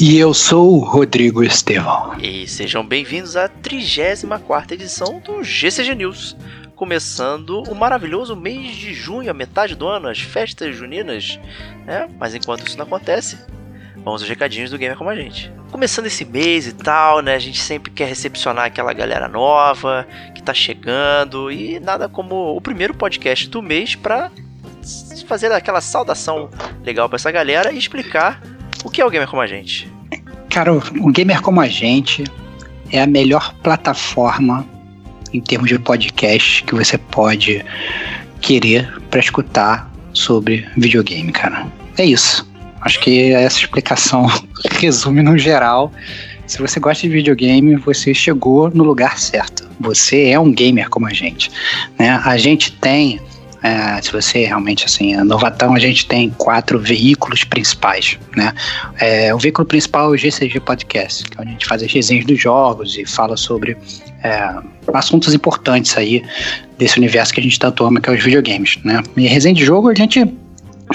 E eu sou o Rodrigo Estevão. e sejam bem-vindos à 34 edição do GCG News. Começando o maravilhoso mês de junho, a metade do ano, as festas juninas, né? Mas enquanto isso não acontece, vamos aos recadinhos do Gamer Como a Gente. Começando esse mês e tal, né? A gente sempre quer recepcionar aquela galera nova que tá chegando e nada como o primeiro podcast do mês pra fazer aquela saudação legal pra essa galera e explicar o que é o Gamer Como a Gente. Cara, o Gamer Como a Gente é a melhor plataforma em termos de podcast que você pode querer para escutar sobre videogame, cara. É isso. Acho que essa explicação resume no geral. Se você gosta de videogame, você chegou no lugar certo. Você é um gamer como a gente. Né? A gente tem é, se você realmente assim é novatão, a gente tem quatro veículos principais, né? É, o veículo principal é o GCG Podcast, que é onde a gente faz as resenhas dos jogos e fala sobre é, assuntos importantes aí desse universo que a gente tanto ama, que é os videogames, né? E resenha de jogo a gente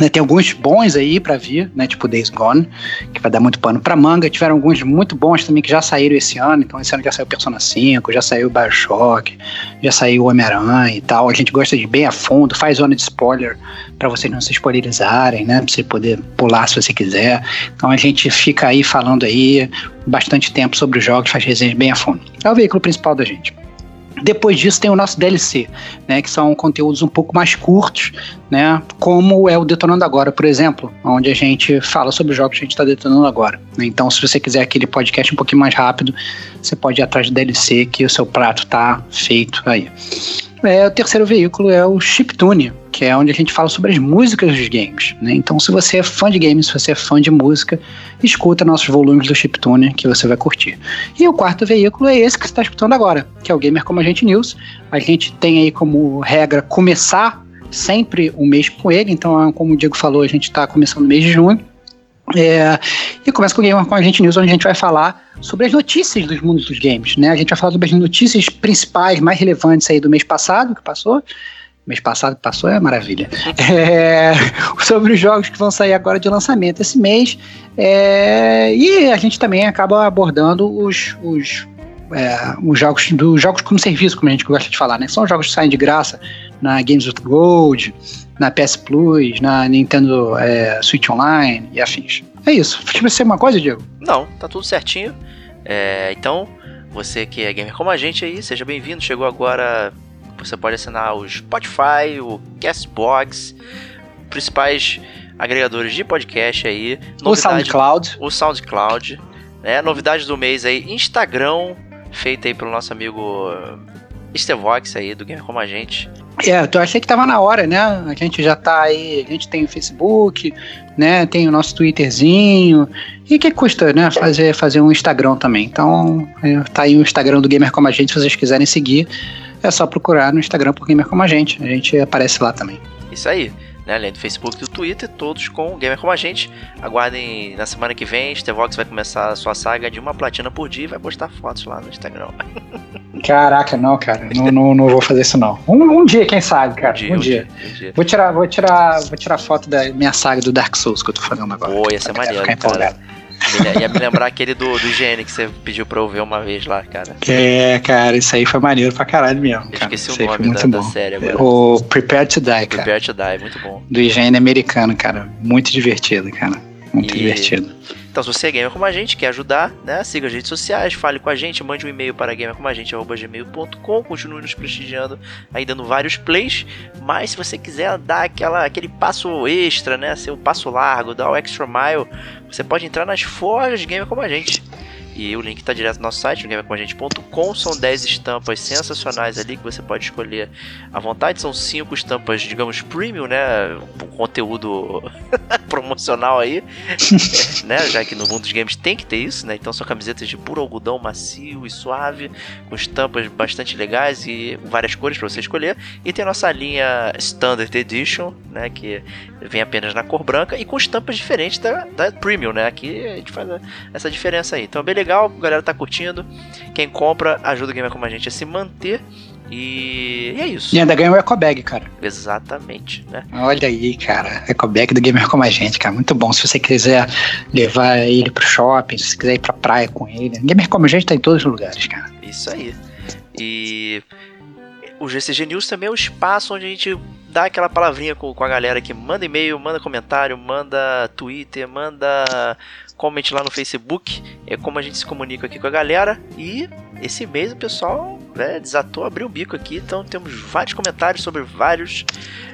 tem alguns bons aí pra vir, né? Tipo Days Gone, que vai dar muito pano pra manga. Tiveram alguns muito bons também que já saíram esse ano. Então, esse ano já saiu Persona 5, já saiu Bioshock, já saiu Homem-Aranha e tal. A gente gosta de bem a fundo, faz zona de spoiler pra vocês não se spoilerizarem, né? Pra você poder pular se você quiser. Então a gente fica aí falando aí bastante tempo sobre os jogos, faz resenhas bem a fundo. É o veículo principal da gente. Depois disso tem o nosso DLC, né, que são conteúdos um pouco mais curtos, né, como é o Detonando Agora, por exemplo, onde a gente fala sobre os jogos que a gente está detonando agora. né. Então, se você quiser aquele podcast um pouquinho mais rápido, você pode ir atrás do DLC, que o seu prato tá feito aí. É, o terceiro veículo é o Chiptune, que é onde a gente fala sobre as músicas dos games. Né? Então, se você é fã de games, se você é fã de música, escuta nossos volumes do Chiptune, que você vai curtir. E o quarto veículo é esse que você está escutando agora, que é o Gamer Como a Gente News. A gente tem aí como regra começar sempre o mês com ele, então, como o Diego falou, a gente está começando no mês de junho. É, e começa com o Gamer com a gente News, onde a gente vai falar sobre as notícias dos mundos dos games, né? A gente vai falar sobre as notícias principais, mais relevantes aí do mês passado, que passou. Mês passado que passou é maravilha. É, sobre os jogos que vão sair agora de lançamento esse mês. É, e a gente também acaba abordando os, os, é, os jogos dos jogos como serviço, como a gente gosta de falar, né? São jogos que saem de graça na Games with Gold, na PS Plus, na Nintendo é, Switch Online e afins. É isso. Eu ser uma coisa, Diego. Não, tá tudo certinho. É, então, você que é gamer como a gente aí, seja bem-vindo. Chegou agora, você pode assinar o Spotify, o Castbox, principais agregadores de podcast aí. O SoundCloud. O SoundCloud. Né? Novidades do mês aí, Instagram, feita aí pelo nosso amigo Stevox aí, do Gamer Como a Gente. É, eu achei que tava na hora, né? A gente já tá aí, a gente tem o Facebook, né? Tem o nosso Twitterzinho. E que custa, né? Fazer, fazer um Instagram também. Então, é, tá aí o Instagram do Gamer Como a Gente, se vocês quiserem seguir. É só procurar no Instagram por Gamer Como a Gente. A gente aparece lá também. Isso aí né? Além do Facebook e do Twitter, todos com o Gamer Como a Gente. Aguardem na semana que vem, Stevox vai começar a sua saga de uma platina por dia e vai postar fotos lá no Instagram. Caraca, não, cara. Não, não, não vou fazer isso, não. Um, um dia, quem sabe, cara. Um dia. Um, dia. Um dia. Vou, tirar, vou, tirar, vou tirar foto da minha saga do Dark Souls que eu tô fazendo agora. Pô, ia ser maneiro, cara. Ia me lembrar aquele do, do que você pediu pra eu ver uma vez lá, cara. É, cara, isso aí foi maneiro pra caralho mesmo. Eu cara. esqueci isso o nome da, da, série agora. O Prepare to Die, cara. Prepare to Die, muito bom. Do IGN americano, cara. Muito divertido, cara. Muito e... divertido. Então, se você é gamer como a gente, quer ajudar, né? Siga as redes sociais, fale com a gente, mande um e-mail para gamercomagente.gmail.com, continue nos prestigiando aí dando vários plays. Mas se você quiser dar aquela, aquele passo extra, né? Ser um passo largo, dar o extra mile, você pode entrar nas forjas Gamer como a gente. E o link está direto no nosso site, gamercomagente.com. São 10 estampas sensacionais ali que você pode escolher à vontade. São 5 estampas, digamos, premium, né? Um conteúdo promocional aí. né? Já que no mundo dos games tem que ter isso, né? Então são camisetas de puro algodão macio e suave, com estampas bastante legais e várias cores para você escolher. E tem a nossa linha Standard Edition, né? Que vem apenas na cor branca e com estampas diferentes da, da premium, né? Aqui a gente faz essa diferença aí. Então, beleza legal, a galera tá curtindo. Quem compra ajuda o Gamer Como a Gente a se manter. E, e é isso. E ainda ganha o Ecobag, cara. Exatamente, né? Olha aí, cara. Ecobag do Gamer Como a Gente, cara. Muito bom. Se você quiser levar ele pro shopping, se você quiser ir pra praia com ele. Gamer Como a Gente tá em todos os lugares, cara. Isso aí. E o GCG News também é um espaço onde a gente dá aquela palavrinha com, com a galera que manda e-mail, manda comentário, manda Twitter, manda comente lá no Facebook, é como a gente se comunica aqui com a galera. E esse mês o pessoal né, desatou, abriu o bico aqui, então temos vários comentários sobre vários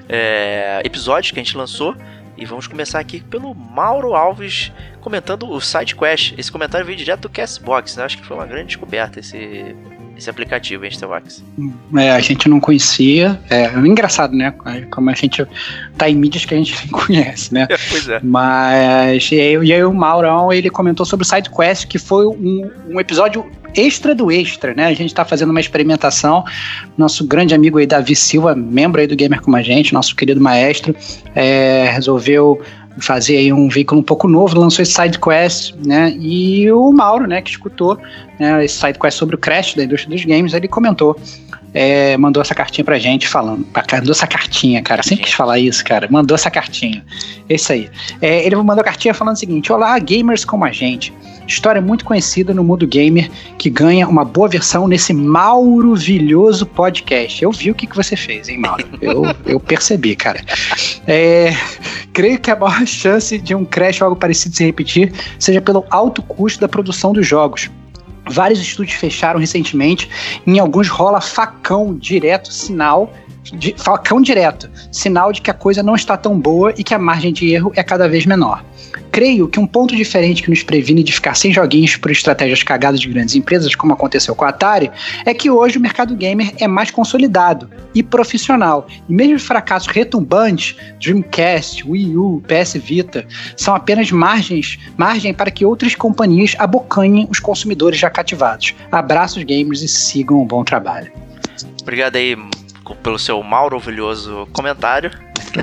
é, episódios que a gente lançou. E vamos começar aqui pelo Mauro Alves comentando o Side Quest. Esse comentário veio direto do Castbox, né? Acho que foi uma grande descoberta esse, esse aplicativo, hein, Stevox? É, a gente não conhecia. É, é engraçado, né? Como a gente tá em mídias que a gente nem conhece, né? pois é. Mas e aí, e aí o Maurão ele comentou sobre o SideQuest, que foi um, um episódio extra do extra, né? A gente está fazendo uma experimentação. Nosso grande amigo aí, Davi Silva, membro aí do Gamer como a gente, nosso querido maestro, é, resolveu fazer aí um veículo um pouco novo, lançou esse SideQuest, né? E o Mauro, né, que escutou né, esse SideQuest sobre o crash da indústria dos games, ele comentou, é, mandou essa cartinha pra gente falando, mandou essa cartinha, cara, sempre quis falar isso, cara, mandou essa cartinha, isso aí. É, ele mandou a cartinha falando o seguinte, olá, gamers como a gente, História muito conhecida no mundo gamer que ganha uma boa versão nesse maurovilhoso podcast. Eu vi o que, que você fez, hein, Mauro? Eu, eu percebi, cara. É, creio que a maior chance de um crash ou algo parecido se repetir seja pelo alto custo da produção dos jogos. Vários estúdios fecharam recentemente, em alguns rola facão direto, sinal de, facão direto, sinal de que a coisa não está tão boa e que a margem de erro é cada vez menor. Creio que um ponto diferente que nos previne de ficar sem joguinhos por estratégias cagadas de grandes empresas, como aconteceu com a Atari, é que hoje o mercado gamer é mais consolidado e profissional. E mesmo os fracassos retumbantes, Dreamcast, Wii U, PS Vita, são apenas margens, margem para que outras companhias abocanhem os consumidores já cativados. Abraços gamers e sigam um bom trabalho. Obrigado aí pelo seu maravilhoso comentário.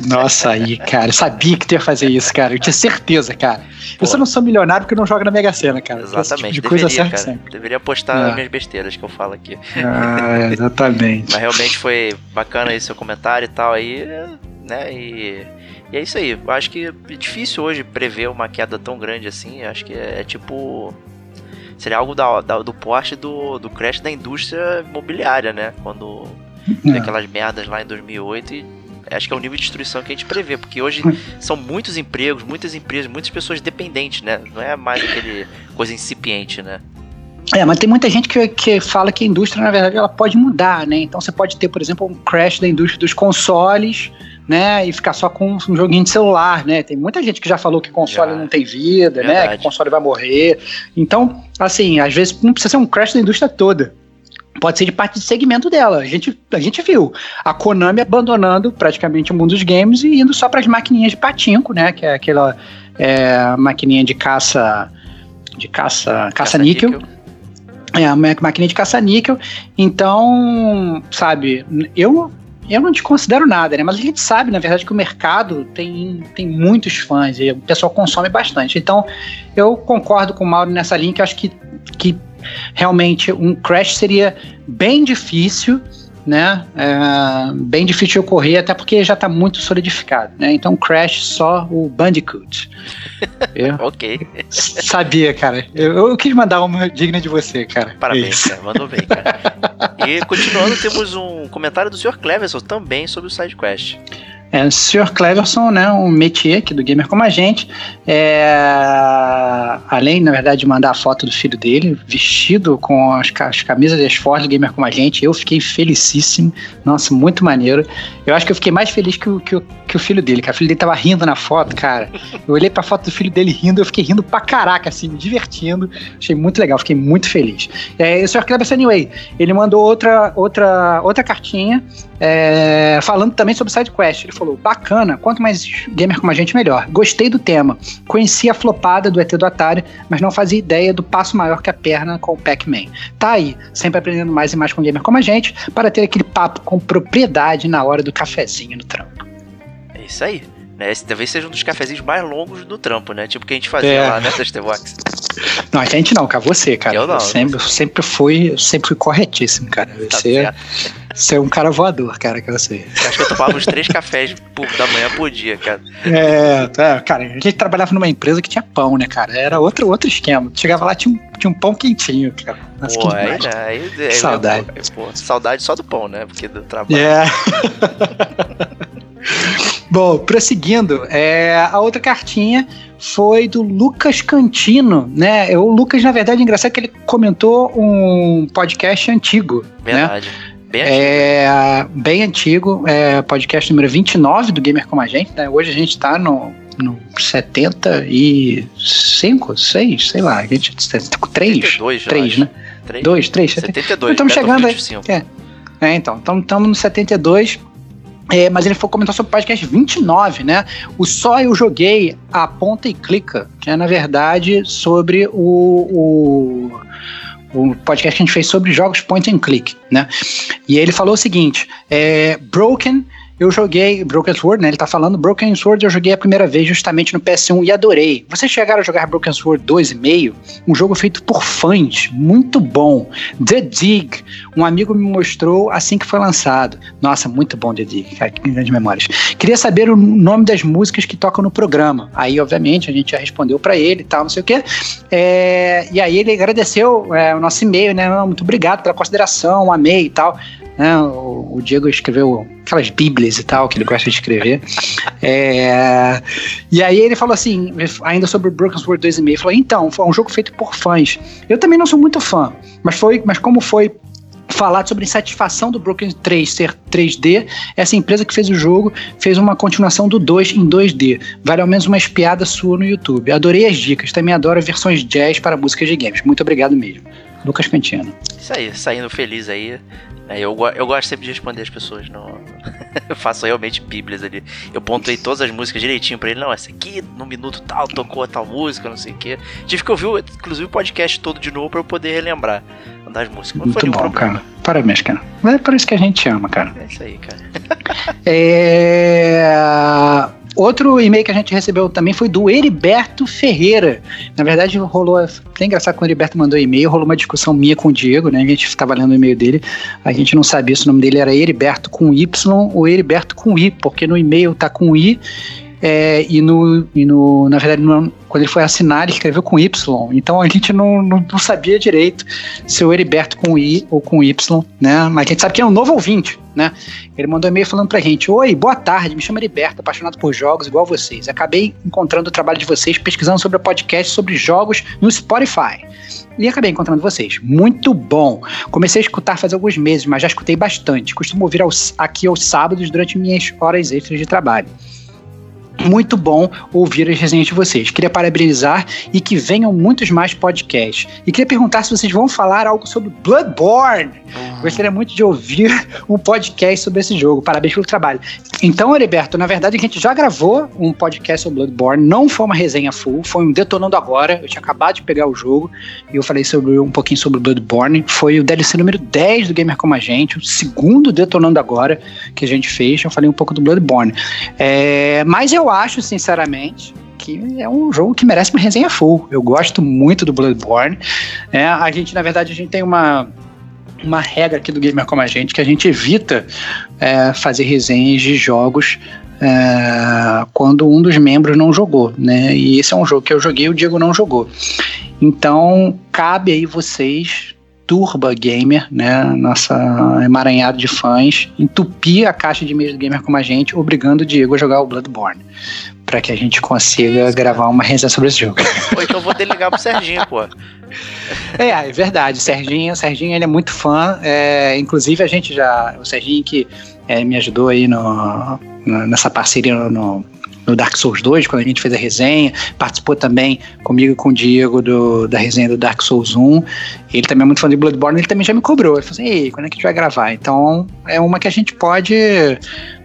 Nossa, aí, cara, eu sabia que tu ia fazer isso, cara. Eu tinha certeza, cara. Pô. Eu só não sou milionário porque não joga na Mega Sena, cara. Exatamente, tipo de deveria, coisa cara. Sempre. Deveria postar ah. as minhas besteiras que eu falo aqui. Ah, exatamente. Mas realmente foi bacana aí seu comentário e tal aí, né? E, e é isso aí. Eu acho que é difícil hoje prever uma queda tão grande assim. Eu acho que é, é tipo seria algo da, da, do porte do, do crash da indústria imobiliária, né? Quando é. aquelas merdas lá em 2008 e acho que é o nível de destruição que a gente prevê, porque hoje são muitos empregos, muitas empresas, muitas pessoas dependentes, né? Não é mais aquele coisa incipiente, né? É, mas tem muita gente que, que fala que a indústria, na verdade, ela pode mudar, né? Então você pode ter, por exemplo, um crash da indústria dos consoles, né? E ficar só com um joguinho de celular, né? Tem muita gente que já falou que console já. não tem vida, verdade. né? Que console vai morrer. Então, assim, às vezes não precisa ser um crash da indústria toda pode ser de parte de segmento dela. A gente, a gente viu a Konami abandonando praticamente o mundo dos games e indo só para as maquininhas de patinco, né? Que é aquela é, maquininha de caça de caça caça-níquel. Caça é, uma maquininha de caça-níquel. Então, sabe, eu eu não te considero nada, né? Mas a gente sabe, na verdade, que o mercado tem, tem muitos fãs e o pessoal consome bastante. Então, eu concordo com o Mauro nessa linha, que eu acho que, que realmente um crash seria bem difícil, né? É, bem difícil de ocorrer, até porque já está muito solidificado, né? Então crash só o Bandicoot. ok. Sabia, cara. Eu, eu, quis mandar uma digna de você, cara. Parabéns, cara. Mandou bem, cara. e continuando, temos um comentário do Sr. Cleverson também sobre o Side Quest. É, o Sr. Cleverson, né, um métier aqui do Gamer Como a Gente, é, além, na verdade, de mandar a foto do filho dele, vestido com as, as camisas das Force do Gamer Como a Gente, eu fiquei felicíssimo, nossa, muito maneiro. Eu acho que eu fiquei mais feliz que o, que o, que o filho dele, que o filho dele tava rindo na foto, cara. Eu olhei pra foto do filho dele rindo, eu fiquei rindo pra caraca, assim, me divertindo, achei muito legal, fiquei muito feliz. É, o Sr. Cleverson, anyway, ele mandou outra, outra, outra cartinha, é, falando também sobre SideQuest. Ele falou: bacana, quanto mais gamer como a gente, melhor. Gostei do tema. Conheci a flopada do ET do Atari, mas não fazia ideia do passo maior que a perna com o Pac-Man. Tá aí, sempre aprendendo mais e mais com gamer como a gente, para ter aquele papo com propriedade na hora do cafezinho no trampo. É isso aí. Né? Esse talvez seja um dos cafezinhos mais longos do trampo, né? Tipo o que a gente fazia é. lá nessa né, Box. Não, a gente não, cara, você, cara. Eu não. Eu sempre, eu sempre fui, sempre fui corretíssimo, cara. Tá você, você é um cara voador, cara, que eu sei. Acho que eu tomava uns três cafés por, da manhã por dia, cara. É, tá, cara, a gente trabalhava numa empresa que tinha pão, né, cara? Era outro, outro esquema. Chegava lá, tinha um, tinha um pão quentinho, cara. Nossa, pô, aí, né, aí, aí, saudade. Pô, saudade só do pão, né? Porque do trabalho. É. Bom, prosseguindo, é, a outra cartinha foi do Lucas Cantino, né? O Lucas, na verdade, é engraçado que ele comentou um podcast antigo. Né? Verdade. Né? Bem antigo. É, bem antigo, é, podcast número 29 do Gamer Como a Gente, né? Hoje a gente está no, no 75, 6, sei lá, a gente 3, 72, 3, né? 3? 2, 3, 72. Estamos chegando aí. É. é, então, estamos no 72. É, mas ele foi comentar sobre o podcast 29, né? O Só Eu Joguei a Ponta e Clica, que é, na verdade, sobre o, o o podcast que a gente fez sobre jogos point and click, né? E ele falou o seguinte: é, Broken eu joguei Broken Sword, né? Ele tá falando Broken Sword, eu joguei a primeira vez justamente no PS1 e adorei. Vocês chegaram a jogar Broken Sword 2,5? Um jogo feito por fãs, muito bom. The Dig, um amigo me mostrou assim que foi lançado. Nossa, muito bom The Dig, cara, que grandes memórias. Queria saber o nome das músicas que tocam no programa. Aí, obviamente, a gente já respondeu para ele e tal, não sei o quê. É, e aí ele agradeceu é, o nosso e-mail, né? Muito obrigado pela consideração, amei e tal. Né? O, o, Diego escreveu aquelas bíblias e tal, que ele gosta de escrever. É, e aí ele falou assim, ainda sobre o Broken Sword 2,5, falou, então, foi um jogo feito por fãs. Eu também não sou muito fã, mas foi, mas como foi falar sobre insatisfação do Broken 3 ser 3D. Essa empresa que fez o jogo fez uma continuação do 2 em 2D. Vale ao menos uma espiada sua no YouTube. Adorei as dicas, também adoro versões jazz para músicas de games. Muito obrigado mesmo. Lucas Cantino. Isso aí, saindo feliz aí. É, eu, eu gosto sempre de responder as pessoas. No... eu faço realmente bíblias ali. Eu pontuei todas as músicas direitinho pra ele. Não, essa aqui, no minuto tal, tocou a tal música, não sei o quê. Tive que ouvir, inclusive, o podcast todo de novo pra eu poder relembrar das músicas. Muito bom, problema. cara. Parabéns, cara. É por isso que a gente ama, cara. É isso aí, cara. é... Outro e-mail que a gente recebeu também foi do Heriberto Ferreira. Na verdade, rolou. É engraçado quando o Heriberto mandou e-mail, rolou uma discussão minha com o Diego, né? A gente estava lendo o e-mail dele, a gente não sabia se o nome dele era Heriberto com Y ou Heriberto com I, porque no e-mail tá com I é, e, no, e no, na verdade, no, quando ele foi assinar, ele escreveu com Y. Então a gente não, não, não, sabia direito se o Heriberto com I ou com Y, né? Mas a gente sabe que é um novo ouvinte, né? Ele mandou um e-mail falando pra gente: Oi, boa tarde, me chamo Heriberto, apaixonado por jogos igual vocês. Acabei encontrando o trabalho de vocês pesquisando sobre o podcast sobre jogos no Spotify. E acabei encontrando vocês. Muito bom. Comecei a escutar faz alguns meses, mas já escutei bastante. Costumo ouvir aos, aqui aos sábados durante minhas horas extras de trabalho. Muito bom ouvir as resenhas de vocês. Queria parabenizar e que venham muitos mais podcasts. E queria perguntar se vocês vão falar algo sobre Bloodborne. Uhum. Gostaria muito de ouvir um podcast sobre esse jogo. Parabéns pelo trabalho. Então, Heriberto, na verdade a gente já gravou um podcast sobre Bloodborne. Não foi uma resenha full, foi um detonando agora. Eu tinha acabado de pegar o jogo e eu falei sobre um pouquinho sobre Bloodborne. Foi o DLC número 10 do Gamer Como a Gente, o segundo detonando agora que a gente fez. Eu falei um pouco do Bloodborne. É, mas eu acho, sinceramente, que é um jogo que merece uma resenha full. Eu gosto muito do Bloodborne. É, a gente, na verdade, a gente tem uma uma regra aqui do Gamer Como a Gente que a gente evita é, fazer resenhas de jogos é, quando um dos membros não jogou, né? E esse é um jogo que eu joguei e o Diego não jogou. Então, cabe aí vocês Turba Gamer, né? Nossa emaranhado de fãs, entupir a caixa de e-mails do Gamer como a gente, obrigando o Diego a jogar o Bloodborne. para que a gente consiga Isso, gravar uma resenha sobre esse jogo. Pô, então vou delegar pro Serginho, pô. É, é verdade. Serginho, Serginho ele é muito fã. É, inclusive a gente já. O Serginho que é, me ajudou aí no, no, nessa parceria no, no Dark Souls 2, quando a gente fez a resenha, participou também comigo e com o Diego do, da resenha do Dark Souls 1. Ele também é muito fã de Bloodborne, ele também já me cobrou. Ele falou assim: Ei, quando é que a gente vai gravar? Então é uma que a gente pode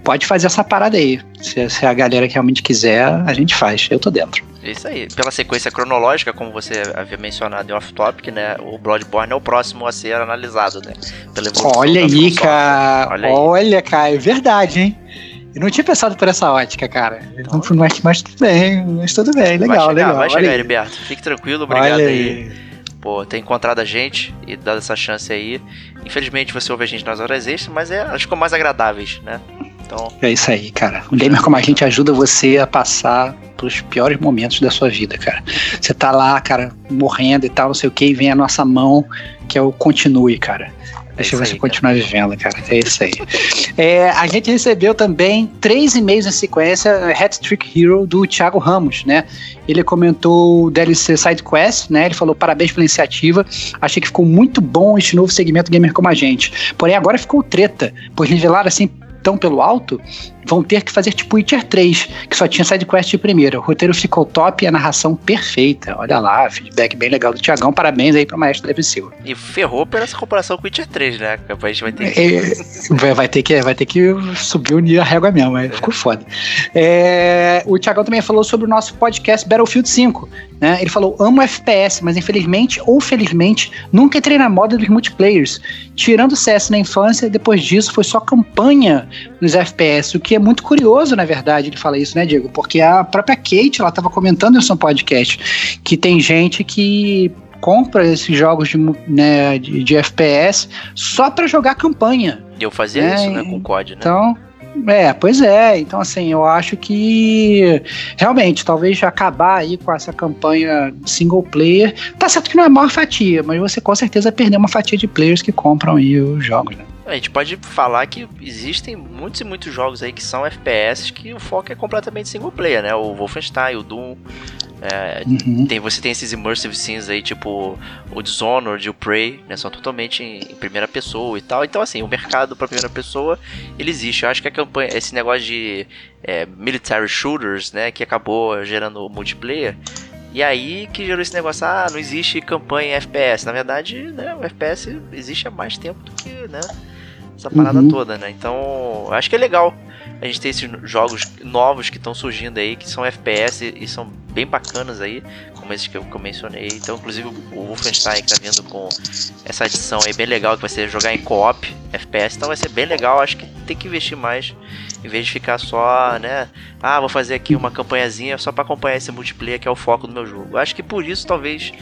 pode fazer essa parada aí. Se, se a galera que realmente quiser, a gente faz. Eu tô dentro. Isso aí. Pela sequência cronológica, como você havia mencionado em off-topic, né? O Bloodborne é o próximo a ser analisado, né? Olha aí, cara. Olha, aí. Olha, cara, é verdade, hein? Eu não tinha pensado por essa ótica, cara. Então, mas, mas tudo bem, mas tudo bem, legal, vai chegar, legal. Vai chegar, Heriberto. Fique tranquilo, obrigado aí. aí. Pô, ter encontrado a gente e dado essa chance aí. Infelizmente você ouve a gente nas horas extras, mas é, acho que ficou mais agradáveis, né? Então... É isso aí, cara. O gamer como a gente ajuda você a passar pelos piores momentos da sua vida, cara. Você tá lá, cara, morrendo e tal, não sei o que, e vem a nossa mão, que é o continue, cara. Deixa é você aí, continuar cara. vivendo, cara. É isso aí. é, a gente recebeu também três e-mails em sequência, Hat Trick Hero, do Thiago Ramos, né? Ele comentou o DLC Side Quest, né? Ele falou parabéns pela iniciativa. Achei que ficou muito bom este novo segmento gamer como a gente. Porém, agora ficou treta, pois revelaram assim tão pelo alto, vão ter que fazer tipo Witcher 3, que só tinha sidequest de primeira. O roteiro ficou top e a narração perfeita. Olha lá, feedback bem legal do Tiagão. Parabéns aí pro maestro David Silva. E ferrou por essa comparação com Witcher 3, né? A gente vai ter que... É, vai, ter que vai ter que subir a régua mesmo, é. ficou foda. É, o Tiagão também falou sobre o nosso podcast Battlefield 5. Né? Ele falou: amo FPS, mas infelizmente ou felizmente nunca entrei na moda dos multiplayers. Tirando o CS na infância, depois disso foi só campanha nos FPS, o que é muito curioso, na verdade, ele fala isso, né, Diego? Porque a própria Kate, ela estava comentando no seu podcast que tem gente que compra esses jogos de, né, de, de FPS só para jogar campanha. Eu fazia né? isso, né, com o COD, né? Então, é, pois é. Então, assim, eu acho que realmente, talvez acabar aí com essa campanha single player. Tá certo que não é a maior fatia, mas você com certeza perdeu uma fatia de players que compram aí os jogos, né? A gente pode falar que existem muitos e muitos jogos aí que são FPS que o foco é completamente single player, né? O Wolfenstein, o Doom, é, uhum. tem, você tem esses immersive scenes aí, tipo o Dishonored e o Prey, né? São totalmente em, em primeira pessoa e tal. Então, assim, o mercado para primeira pessoa, ele existe. Eu acho que a campanha, esse negócio de é, military shooters, né? Que acabou gerando multiplayer. E aí que gerou esse negócio, ah, não existe campanha em FPS. Na verdade, né, o FPS existe há mais tempo do que, né? Essa parada uhum. toda, né? Então, acho que é legal a gente ter esses jogos novos que estão surgindo aí, que são FPS e são bem bacanas aí, como esses que eu, que eu mencionei. Então, inclusive, o Wolfenstein que tá vindo com essa edição aí bem legal, que vai ser jogar em co-op, FPS, então vai ser bem legal. Acho que tem que investir mais, em vez de ficar só, né? Ah, vou fazer aqui uma campanhazinha só para acompanhar esse multiplayer que é o foco do meu jogo. Acho que por isso, talvez,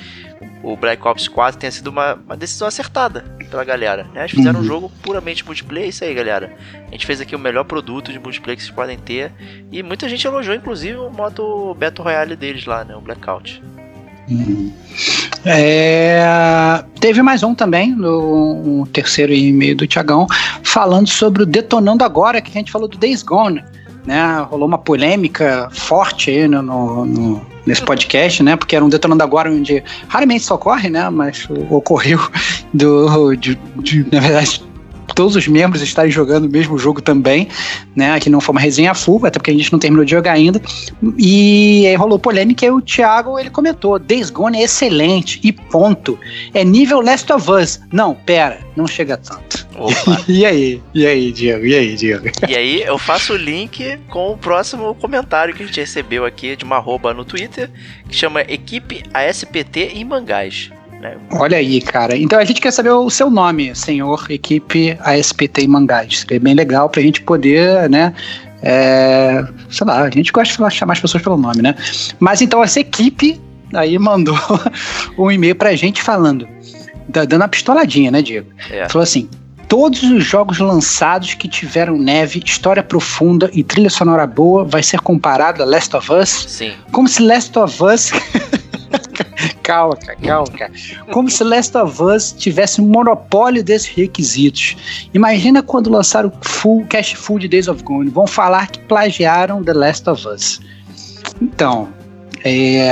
o Black Ops 4 tenha sido uma, uma decisão acertada pela galera. Né? Eles fizeram uhum. um jogo puramente multiplayer, é isso aí, galera. A gente fez aqui o melhor produto de multiplayer que vocês podem ter. E muita gente elogiou, inclusive, o modo Battle Royale deles lá, né? O Blackout. É, teve mais um também, no um terceiro e-mail do Tiagão, falando sobre o Detonando Agora, que a gente falou do Days Gone. Né, rolou uma polêmica forte aí no, no, nesse podcast, né? Porque era um detonando agora onde raramente isso ocorre, né? Mas ocorreu do, de, de, na verdade, todos os membros estarem jogando o mesmo jogo também, né? Que não foi uma resenha full, até porque a gente não terminou de jogar ainda. E aí rolou polêmica e o Thiago ele comentou: Days Gone é excelente e ponto. É nível Last of Us. Não, pera, não chega tanto. e aí? E aí, Diego? E aí, Diego? E aí, eu faço o link com o próximo comentário que a gente recebeu aqui de uma arroba no Twitter, que chama Equipe ASPT em Mangás. Né? Olha aí, cara. Então a gente quer saber o seu nome, senhor equipe ASPT em Mangás. É bem legal pra gente poder, né? É, sei lá, a gente gosta de chamar as pessoas pelo nome, né? Mas então essa equipe aí mandou um e-mail pra gente falando, dando uma pistoladinha, né, Diego? É. Falou assim: todos os jogos lançados que tiveram neve, história profunda e trilha sonora boa vai ser comparado a Last of Us? Sim. Como se Last of Us calma, cara, calma, cara. Como se Last of Us tivesse um monopólio desses requisitos. Imagina quando lançaram o full, Cash Full de Days of Gone. Vão falar que plagiaram The Last of Us. Então, é,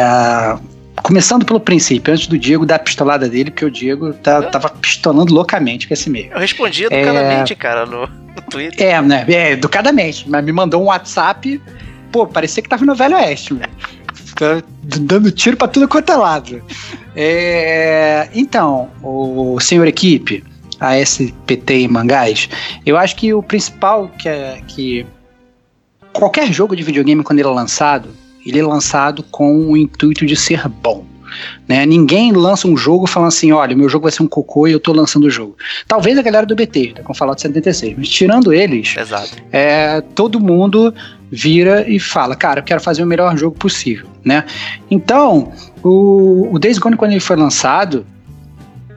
começando pelo princípio, antes do Diego dar a pistolada dele, porque o Diego tá, tava pistolando loucamente com esse meio. Eu respondi educadamente, é, cara, no, no Twitter. É, né? É, educadamente. Mas me mandou um WhatsApp. Pô, parecia que tava no Velho Oeste, velho. Tá dando tiro para tudo quanto é lado. É, então, o senhor equipe, a SPT em Mangás, eu acho que o principal que é que qualquer jogo de videogame quando ele é lançado, ele é lançado com o intuito de ser bom. Né? Ninguém lança um jogo falando assim, olha, meu jogo vai ser um cocô e eu tô lançando o jogo. Talvez a galera do BT, tá com Fallout 76, mas tirando eles, Exato. É, todo mundo vira e fala, cara, eu quero fazer o melhor jogo possível, né? Então, o, o Days Gone, quando ele foi lançado,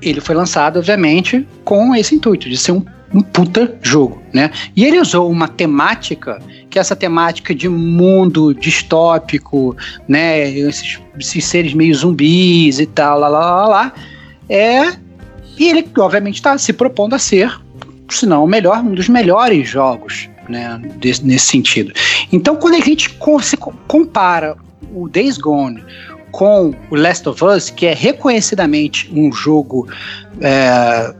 ele foi lançado, obviamente, com esse intuito de ser um, um puta jogo, né? E ele usou uma temática, que é essa temática de mundo distópico, né? Esses, esses seres meio zumbis e tal, lá, lá, lá, lá. É... E ele, obviamente, está se propondo a ser, se não o melhor, um dos melhores jogos né, desse, nesse sentido. Então, quando a gente se compara o Days Gone com o Last of Us, que é reconhecidamente um jogo é,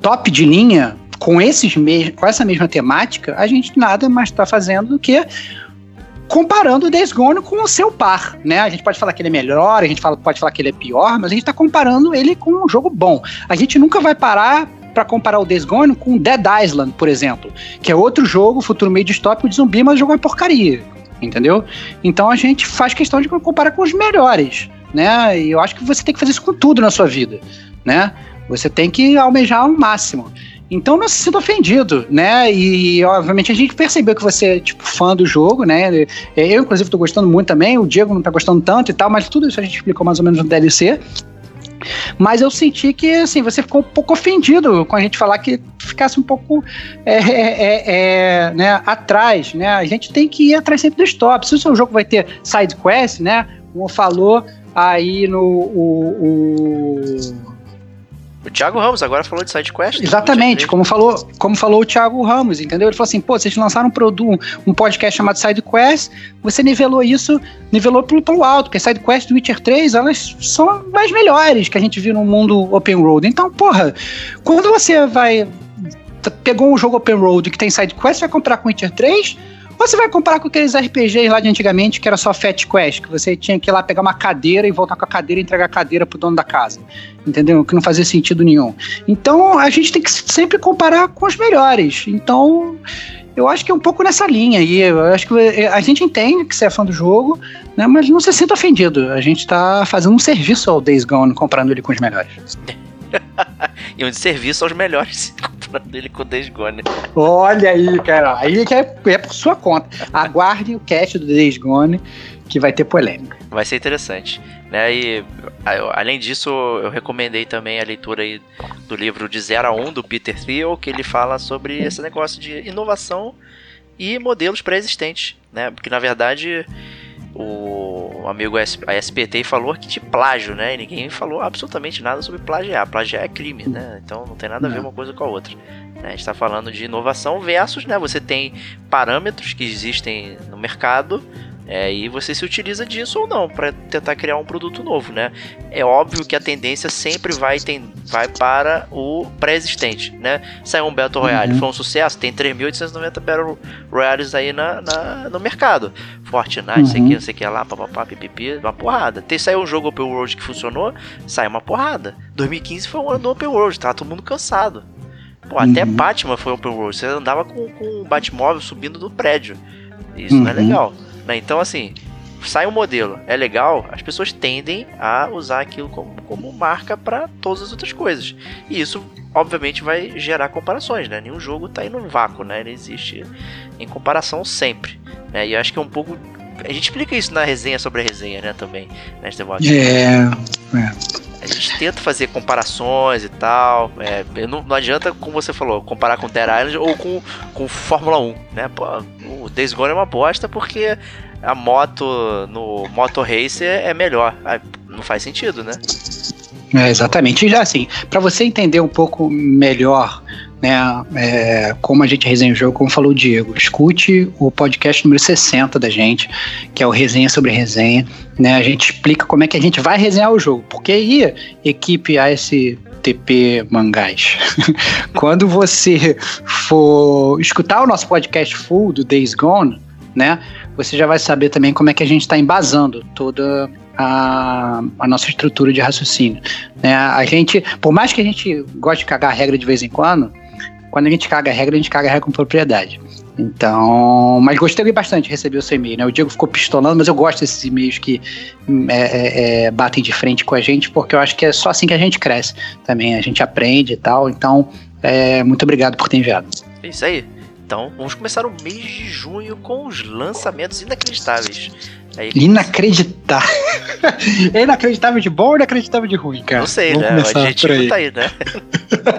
top de linha, com, esses com essa mesma temática, a gente nada mais está fazendo do que comparando o Days Gone com o seu par, né? A gente pode falar que ele é melhor, a gente fala, pode falar que ele é pior, mas a gente está comparando ele com um jogo bom. A gente nunca vai parar para comparar o Days Gone com Dead Island, por exemplo, que é outro jogo, futuro meio distópico de zumbi, mas o jogo é porcaria, entendeu? Então a gente faz questão de comparar com os melhores, né? E eu acho que você tem que fazer isso com tudo na sua vida, né? Você tem que almejar o máximo. Então não se sinta ofendido, né? E obviamente a gente percebeu que você é tipo fã do jogo, né? Eu inclusive tô gostando muito também, o Diego não tá gostando tanto e tal, mas tudo isso a gente explicou mais ou menos no DLC. Mas eu senti que, assim, você ficou um pouco ofendido com a gente falar que ficasse um pouco é, é, é, é né, atrás, né? A gente tem que ir atrás sempre do stop. Se o seu jogo vai ter side quest, né? Como falou aí no o, o o Thiago Ramos agora falou de SideQuest. Exatamente, como falou, como falou o Thiago Ramos, entendeu? Ele falou assim, pô, vocês lançaram um, produto, um podcast chamado SideQuest, você nivelou isso, nivelou pelo, pelo alto, porque SideQuest e Witcher 3, elas são as melhores que a gente viu no mundo open road. Então, porra, quando você vai pegou um jogo open road que tem SideQuest, vai comprar com Witcher 3 você vai comparar com aqueles RPGs lá de antigamente que era só Fat Quest, que você tinha que ir lá pegar uma cadeira e voltar com a cadeira e entregar a cadeira pro dono da casa. Entendeu? Que não fazia sentido nenhum. Então a gente tem que sempre comparar com os melhores. Então. Eu acho que é um pouco nessa linha aí. Eu acho que a gente entende que você é fã do jogo, né, mas não se sinta ofendido. A gente está fazendo um serviço ao Days Gone, comprando ele com os melhores. e um serviço aos melhores dele com o Days Gone. Olha aí, cara. Aí que é, é por sua conta. Aguarde o cast do Days Gone, que vai ter polêmica. Vai ser interessante. Né? E, além disso, eu recomendei também a leitura aí do livro De 0 a 1 um, do Peter Thiel, que ele fala sobre esse negócio de inovação e modelos pré-existentes. Né? Porque, na verdade, o amigo a SPT falou que de plágio, né? E ninguém falou absolutamente nada sobre plagiar. Plagiar é crime, né? Então não tem nada a ver uma coisa com a outra. Né? A gente está falando de inovação versus, né? Você tem parâmetros que existem no mercado, É, e você se utiliza disso ou não para tentar criar um produto novo, né? É óbvio que a tendência sempre vai, tem, vai para o pré-existente, né? Saiu um Battle Royale, uhum. foi um sucesso, tem 3.890 Battle Royales aí na, na, no mercado. Fortnite, uhum. sei que, não sei que lá, papapá, pipipi, uma porrada. Tem, saiu um jogo Open World que funcionou, sai uma porrada. 2015 foi um ano do Open World, tá todo mundo cansado. Pô, uhum. até Batman foi Open World, você andava com, com o Batmóvel subindo do prédio. Isso não é uhum. legal. Né? Então, assim, sai um modelo, é legal, as pessoas tendem a usar aquilo como, como marca para todas as outras coisas. E isso, obviamente, vai gerar comparações, né? Nenhum jogo está aí no vácuo, né? Ele existe em comparação sempre. Né? E acho que é um pouco. A gente explica isso na resenha sobre a resenha, né? Também, né, É, é. Gente tenta fazer comparações e tal. É, não, não, adianta, como você falou, comparar com Dead Island ou com, com Fórmula 1, né? O Days Gone é uma bosta porque a moto no Moto Race é melhor. Não faz sentido, né? É, exatamente. E já assim, para você entender um pouco melhor né, é, como a gente resenha o jogo, como falou o Diego, escute o podcast número 60 da gente, que é o Resenha sobre Resenha. Né, a gente explica como é que a gente vai resenhar o jogo. Porque aí, equipe ASTP Mangás, quando você for escutar o nosso podcast full do Days Gone, né, você já vai saber também como é que a gente está embasando toda a, a, nossa estrutura de raciocínio. Né? A gente, por mais que a gente goste de cagar a regra de vez em quando, quando a gente caga a regra, a gente caga a regra com propriedade. Então, mas gostei bastante de receber o seu e-mail, né? O Diego ficou pistolando, mas eu gosto desses e-mails que é, é, é, batem de frente com a gente, porque eu acho que é só assim que a gente cresce também, a gente aprende e tal. Então, é, muito obrigado por ter enviado. É isso aí. Então, vamos começar o mês de junho com os lançamentos inacreditáveis. Aí, inacreditável. é inacreditável de bom ou inacreditável de ruim, cara? Não sei, Vamos né? A gente tá aí, né?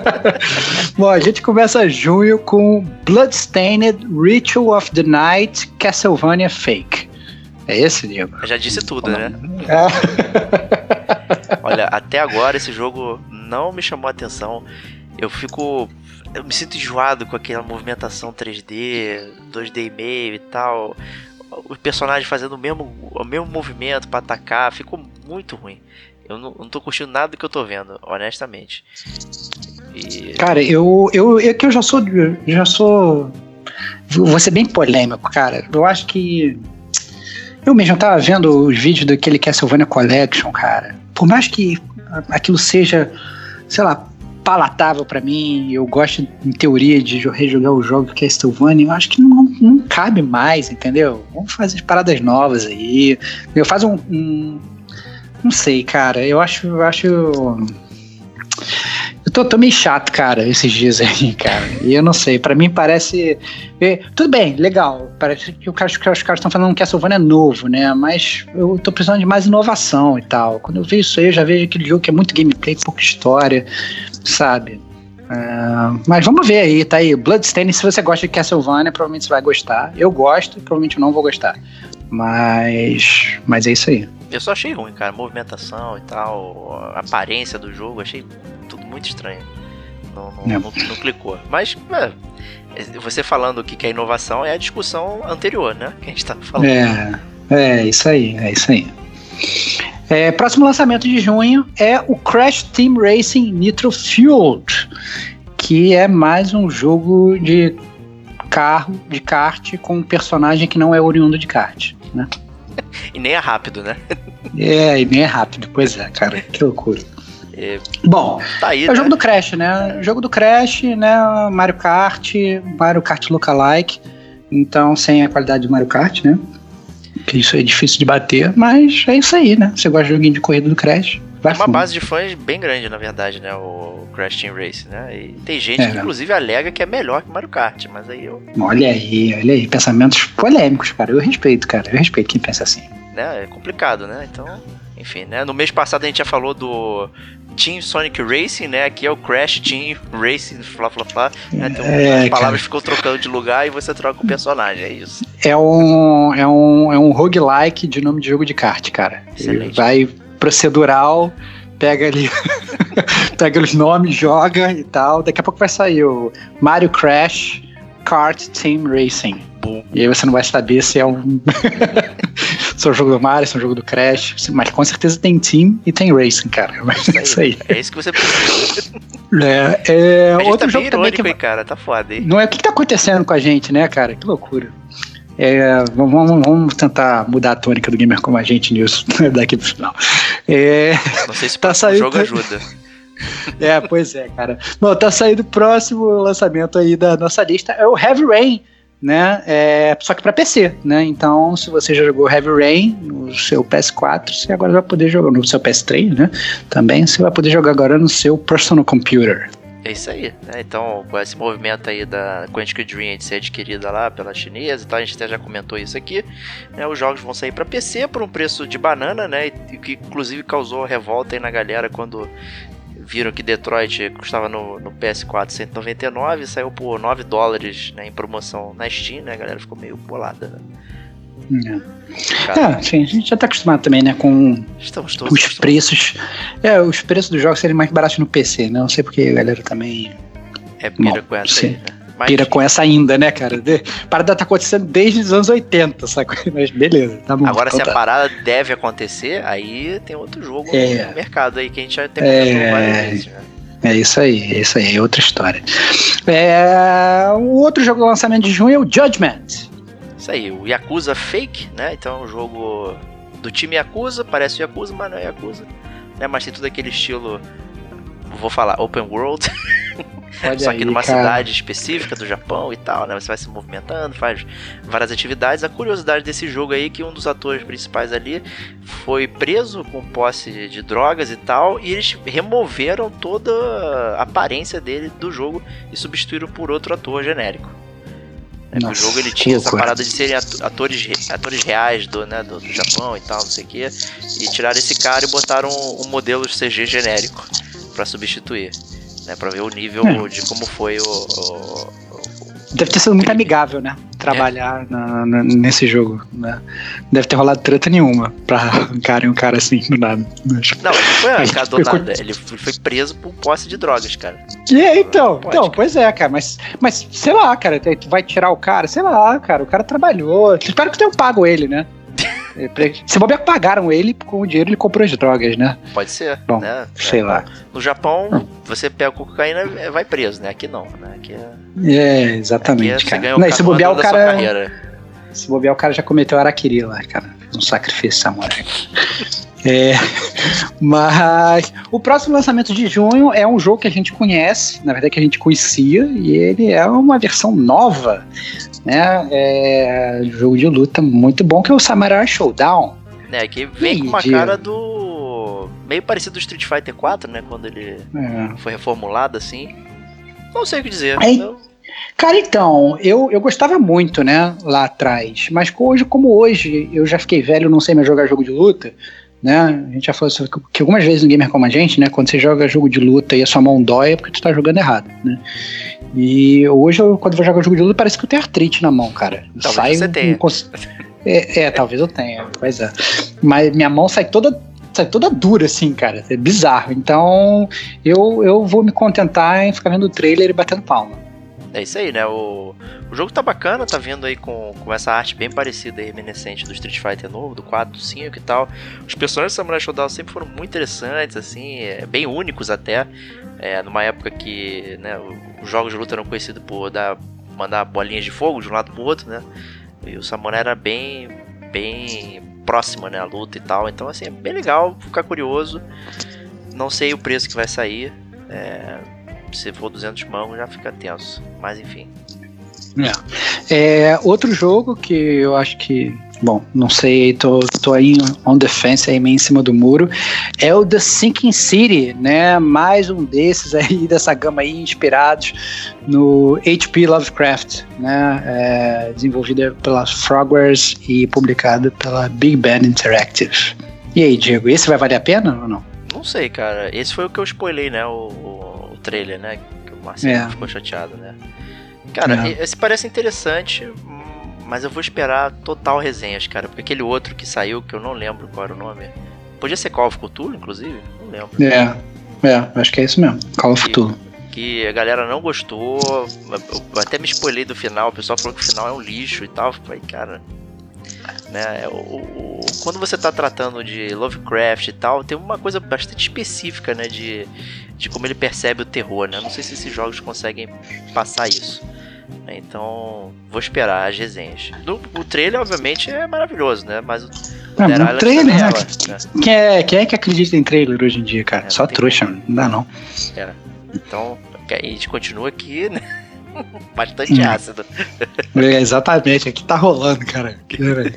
bom, a gente começa junho com Bloodstained Ritual of the Night Castlevania Fake. É esse, Diego? Eu já disse tudo, né? É. Olha, até agora esse jogo não me chamou a atenção. Eu fico. Eu me sinto enjoado com aquela movimentação 3D, 2D e meio e tal o personagem fazendo o mesmo, o mesmo movimento para atacar, ficou muito ruim. Eu não, não tô curtindo nada do que eu tô vendo, honestamente. E... Cara, eu, eu, é que eu já sou. Já sou. Vou ser bem polêmico, cara. Eu acho que. Eu mesmo tava vendo os vídeos daquele Castlevania Collection, cara. Por mais que aquilo seja, sei lá, palatável para mim, eu gosto, em teoria, de rejogar o jogo que é Castlevania, eu acho que não, não cabe mais, entendeu? Vamos fazer paradas novas aí. Eu faço um, um, Não sei, cara. Eu acho. Eu acho. Eu tô, tô meio chato, cara, esses dias aí, cara. E eu não sei, para mim parece. É, tudo bem, legal. Parece que, os caras estão falando que Castlevania é novo, né? Mas eu tô precisando de mais inovação e tal. Quando eu vejo isso aí, eu já vejo aquele jogo que é muito gameplay, pouca história sabe? Uh, mas vamos ver aí, tá aí. Bloodstained, se você gosta de Castlevania, provavelmente você vai gostar. Eu gosto, provavelmente não vou gostar. Mas. Mas é isso aí. Eu só achei ruim, cara. Movimentação e tal, a aparência do jogo, achei muito estranho. Não, não, não. não, clicou. Mas, é, você falando o que é inovação é a discussão anterior, né? Que a gente tá falando. É, é isso aí, é isso aí. É, próximo lançamento de junho é o Crash Team Racing Nitro Fueled, que é mais um jogo de carro, de kart, com um personagem que não é oriundo de kart, né? e nem é rápido, né? é, e nem é rápido, pois é, cara, que loucura. Bom, tá aí, é o né? jogo do Crash, né? O jogo do Crash, né? Mario Kart, Mario Kart Lookalike. Então, sem a qualidade de Mario Kart, né? que isso é difícil de bater, mas é isso aí, né? Você gosta de joguinho de corrida do Crash? É uma fundo. base de fãs bem grande, na verdade, né? O Crash Team Race, né? E tem gente é, que, inclusive, alega que é melhor que Mario Kart, mas aí eu. Olha aí, olha aí. Pensamentos polêmicos, cara. Eu respeito, cara. Eu respeito quem pensa assim. Né? É complicado, né? Então, enfim, né? No mês passado a gente já falou do Team Sonic Racing, né? Aqui é o Crash Team Racing, flá, flá, flá. Né? Então, é, as palavras ficam trocando de lugar e você troca o personagem, é isso. É um, é um, é um roguelike de nome de jogo de kart, cara. Vai procedural, pega ali, pega os nomes, joga e tal. Daqui a pouco vai sair o Mario Crash Kart Team Racing. E aí você não vai saber se é um são o jogo do Mario, são o jogo do Crash, mas com certeza tem Team e tem Racing, cara. Mas é isso aí. É isso que você precisa. É, é, outro tá jogo bem também irônico, que. cara. Tá foda, hein? Não é o que tá acontecendo com a gente, né, cara? Que loucura. É, vamos, vamos- tentar mudar a tônica do gamer como a gente nisso daqui pro final. É, Não sei se o Tá saindo- jogo ajuda. é, pois é, cara. Bom, tá saindo o próximo lançamento aí da nossa lista, é o Heavy Rain, né? É, só que pra PC, né? Então, se você já jogou Heavy Rain no seu PS4, você agora vai poder jogar no seu PS3, né? Também você vai poder jogar agora no seu personal computer. É isso aí, né? Então, com esse movimento aí da Quantic Dream de ser adquirida lá pela chinesa e tal, a gente até já comentou isso aqui, né? Os jogos vão sair pra PC por um preço de banana, né? E que inclusive causou revolta aí na galera quando viram que Detroit custava no, no PS4 199 e saiu por 9 dólares né, em promoção na Steam, né? A galera ficou meio bolada, né? É. Cara, É, sim, a gente já tá acostumado também, né, com estamos todos os acostumados. preços. É, os preços dos jogos serem mais baratos no PC, né? Não sei porque a galera também É pira com essa aí, né? Pira com essa ainda, né, cara? De, a parada tá acontecendo desde os anos 80, sabe? Mas beleza, tá bom. Agora, então se a tá. parada deve acontecer, aí tem outro jogo É. no mercado aí que a gente já tem É. várias vezes, né? É isso aí, é isso aí, é outra história. É, o outro jogo do lançamento de junho é o Judgment. Isso aí, o Yakuza Fake, né? Então é um jogo do time Yakuza, parece o Yakuza, mas não é Yakuza. Né? Mas tem tudo aquele estilo, vou falar, open world, Olha só que aí, numa cara. cidade específica do Japão e tal, né? Você vai se movimentando, faz várias atividades. A curiosidade desse jogo aí é que um dos atores principais ali foi preso com posse de drogas e tal, e eles removeram toda a aparência dele do jogo e substituíram por outro ator genérico. É que o Nossa, jogo ele tinha essa parada de serem atores, re- atores reais do, né, do, do Japão e tal, não sei o que, e tiraram esse cara e botaram um, um modelo CG genérico pra substituir, né, pra ver o nível É. de como foi o, o- Deve ter sido muito amigável, né? Trabalhar na- na- nesse jogo, né? Deve ter rolado treta nenhuma pra arrancarem um cara assim do nada. Não, ele não foi arrancado do nada, ele foi foi preso por posse de drogas, cara. E é, então, Pode, então, cara. pois é, cara, mas, mas sei lá, cara, tu vai tirar o cara, sei lá, cara, o cara trabalhou. Espero que tenham pago ele, né? É, Se bobear, pagaram ele, com o dinheiro ele comprou as drogas, né? Pode ser, Bom, né? sei É, lá. No Japão, Hum. você pega cocaína vai preso, né? Aqui não, né? Aqui é, É, aqui é exatamente, cara. Não, se bobear, o cara. Se bobear, o cara já cometeu araquiri lá, cara. Um sacrifício samurai. É, mas o próximo lançamento de junho é um jogo que a gente conhece, na verdade que a gente conhecia, e ele é uma versão nova, né? É um jogo de luta muito bom que é o Samurai Showdown. Né, que vem com uma cara do. meio parecido do Street Fighter 4, né? Quando ele É. foi reformulado assim. Não sei o que dizer. Eu- Cara, então, eu, eu gostava muito, né, lá atrás, mas hoje, como hoje eu já fiquei velho, não sei mais jogar jogo de luta, né, a gente já falou isso que- algumas vezes no Gamer Como a Gente, né, quando você joga jogo de luta e a sua mão dói é porque tu tá jogando errado, né. E hoje, eu, quando eu vou jogar jogo de luta, parece que eu tenho artrite na mão, cara. Talvez Sai você tenha. cons- É, é, talvez eu tenha, pois é. Mas minha mão sai toda sai toda dura, assim, cara. É bizarro. Então, eu, eu vou me contentar em ficar vendo o trailer e batendo palma. É isso aí, né? O, o jogo tá bacana, tá vindo aí com, com essa arte bem parecida e reminiscente do Street Fighter novo, do 4, do 5 e tal. Os personagens do Samurai Shodown sempre foram muito interessantes, assim, é, bem únicos até. É, numa época que né, os jogos de luta eram conhecidos por dar, mandar bolinhas de fogo de um lado pro outro, né? E o Samurai era bem, bem próximo, né? A luta e tal. Então, assim, é bem legal ficar curioso. Não sei o preço que vai sair. É, se for 200 mangos já fica tenso. Mas enfim. É, outro jogo que eu acho que. Bom, não sei, tô, tô aí on defense, aí meio em cima do muro. É o The Sinking City, né? Mais um desses aí, dessa gama aí, inspirados no H.P. Lovecraft, né? É, desenvolvida pela Frogwares e publicado pela Big Band Interactive. E aí, Diego, esse vai valer a pena ou não? Não sei, cara. Esse foi o que eu spoilei, né? O, o trailer, né? Que o Marcelo É. ficou chateado, né? Cara, É. esse parece interessante, mas eu vou esperar total resenhas, cara. Porque aquele outro que saiu, que eu não lembro qual era o nome. Podia ser Call of Cthulhu, inclusive? Não lembro. É, é, acho que é isso mesmo. Call of Cthulhu. Que a galera não gostou. Eu até me spoilei do final. O pessoal falou que o final é um lixo e tal. Eu falei, cara. Né? O, o, quando você está tratando de Lovecraft e tal, tem uma coisa bastante específica, né? De, de como ele percebe o terror, né? Não sei se esses jogos conseguem passar isso. Então, vou esperar as resenhas. No, o trailer, obviamente, é maravilhoso, né? Mas o não, Dead Island trailer, né? É, né? Quem, é, quem é que acredita em trailer hoje em dia, cara? É, Só trouxa, não dá não. É. Então, a gente continua aqui, né? Bastante hum. ácido. É, exatamente, aqui tá rolando, cara.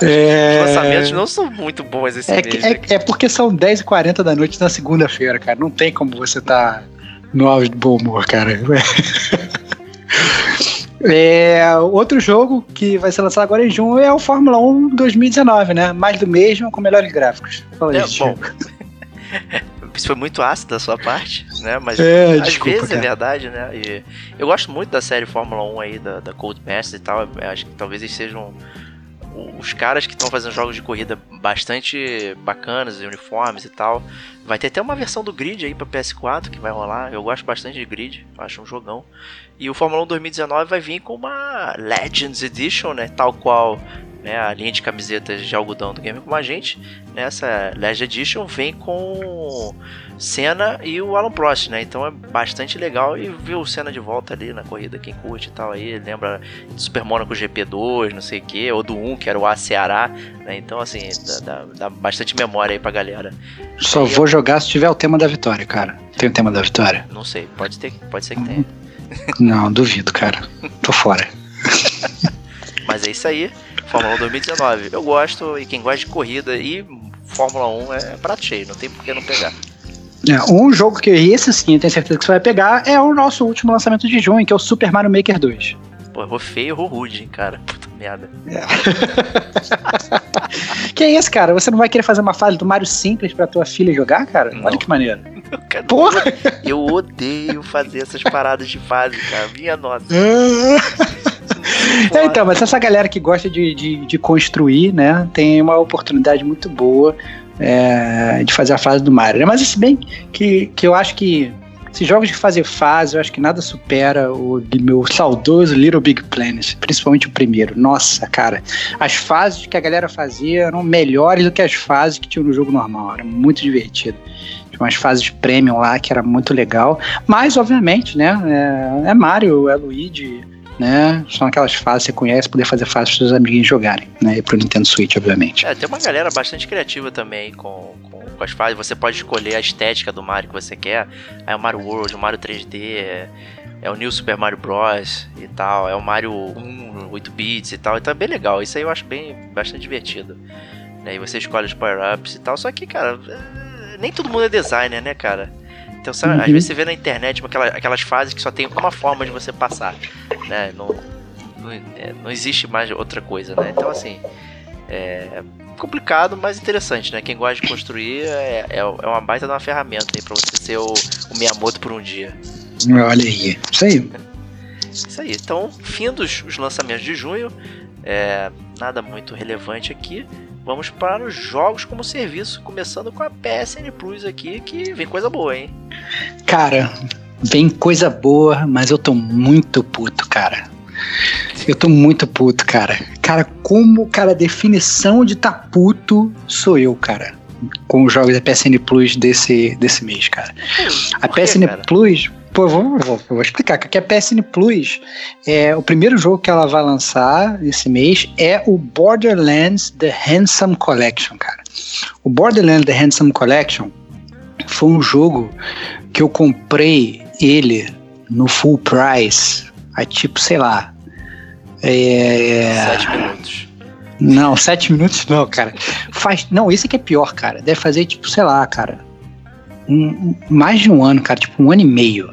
É... Os lançamentos não são muito bons esse é, mês. É, né? é porque são 10h40 da noite na segunda-feira, cara. Não tem como você tá no auge do bom humor, cara. É, outro jogo que vai ser lançado agora em junho é o Fórmula 1 2019, né? Mais do mesmo com melhores gráficos. Fala é, bom. Isso foi muito ácido da sua parte, né? Mas é, às desculpa, vezes é cara. é verdade, né? E eu gosto muito da série Fórmula 1 aí, da, da Cold Master e tal. Eu acho que talvez eles sejam os caras que estão fazendo jogos de corrida bastante bacanas, uniformes e tal. Vai ter até uma versão do Grid aí para PS4 que vai rolar. Eu gosto bastante de Grid, acho um jogão. E o Fórmula 1 2019 vai vir com uma Legends Edition, né, tal qual né, a linha de camisetas de algodão do Game com a gente. Nessa Legend Edition vem com Senna e o Alan Prost, né? Então é bastante legal e ver o Senna de volta ali na corrida, quem curte e tal aí, lembra do Super Monaco GP2, não sei o que, ou do 1, que era o A Ceará, né? Então, assim, dá, dá, dá, bastante memória aí pra galera. Só vou eu... jogar se tiver o tema da vitória, cara. Tem o tema da vitória? Não sei, pode ter, pode ser que tenha. Não, duvido, cara. Tô fora. Mas é isso aí. Fórmula 1 2019. Eu gosto, e quem gosta de corrida e Fórmula 1 é prato cheio, não tem por que não pegar. É, um jogo que esse sim eu tenho certeza que você vai pegar é o nosso último lançamento de junho, que é o Super Mario Maker 2. Pô, errou feio, errou rude, hein, cara. Puta merda. É. que é isso, cara? Você não vai querer fazer uma fase do Mario simples pra tua filha jogar, cara? Não. Olha que maneiro. Cara, Porra! Eu odeio fazer essas paradas de fase, cara. Minha nossa. É, então, mas essa galera que gosta de, de, de, construir, né, tem uma oportunidade muito boa é, de fazer a fase do Mario. Né? Mas se bem que, que eu acho que esses jogos de fazer fase, eu acho que nada supera o meu saudoso Little Big Planet, principalmente o primeiro. Nossa, cara, as fases que a galera fazia eram melhores do que as fases que tinha no jogo normal, era muito divertido. Tinha umas fases premium lá que era muito legal, mas obviamente, né, é, é Mario, é Luigi, né? São aquelas fases que você conhece, poder fazer fácil para seus amiguinhos jogarem, né? E pro Nintendo Switch, obviamente. É, tem uma galera bastante criativa também com, com, com, as fases. Você pode escolher a estética do Mario que você quer. Aí é o Mario World, o Mario 3D, é, é o New Super Mario Bros. e tal. É o Mario 1, 8 bits e tal. Então é bem legal. Isso aí eu acho bem bastante divertido. Né? E você escolhe os power-ups e tal. Só que, cara, é, nem todo mundo é designer, né, cara? Então, sabe, uhum. às vezes você vê na internet aquelas, fases que só tem uma forma de você passar, né? Não, não, é, não existe mais outra coisa, né? Então, assim, é complicado, mas interessante, né? Quem gosta de construir é, é, é uma baita de uma ferramenta aí pra você ser o, o Miyamoto por um dia. Olha aí, isso aí. Isso aí. Então, fim dos os lançamentos de junho. É, nada muito relevante aqui vamos para os jogos como serviço, começando com a PSN Plus aqui, que vem coisa boa, hein? Cara, vem coisa boa, mas eu tô muito puto, cara. Eu tô muito puto, cara. Cara, como, cara, a definição de tá puto sou eu, cara. Com os jogos da PSN Plus desse, desse mês, cara. a PSN? Plus, Pô, eu vou, vou, vou explicar. Que a PSN Plus, é, o primeiro jogo que ela vai lançar esse mês é o Borderlands The Handsome Collection, cara. O Borderlands The Handsome Collection foi um jogo que eu comprei ele no full price, a tipo, sei lá. É... Sete minutos. Não, sete minutos não, cara. Faz, não, esse aqui é pior, cara. Deve fazer, tipo, sei lá, cara. Um, mais de um ano, cara, tipo um ano e meio.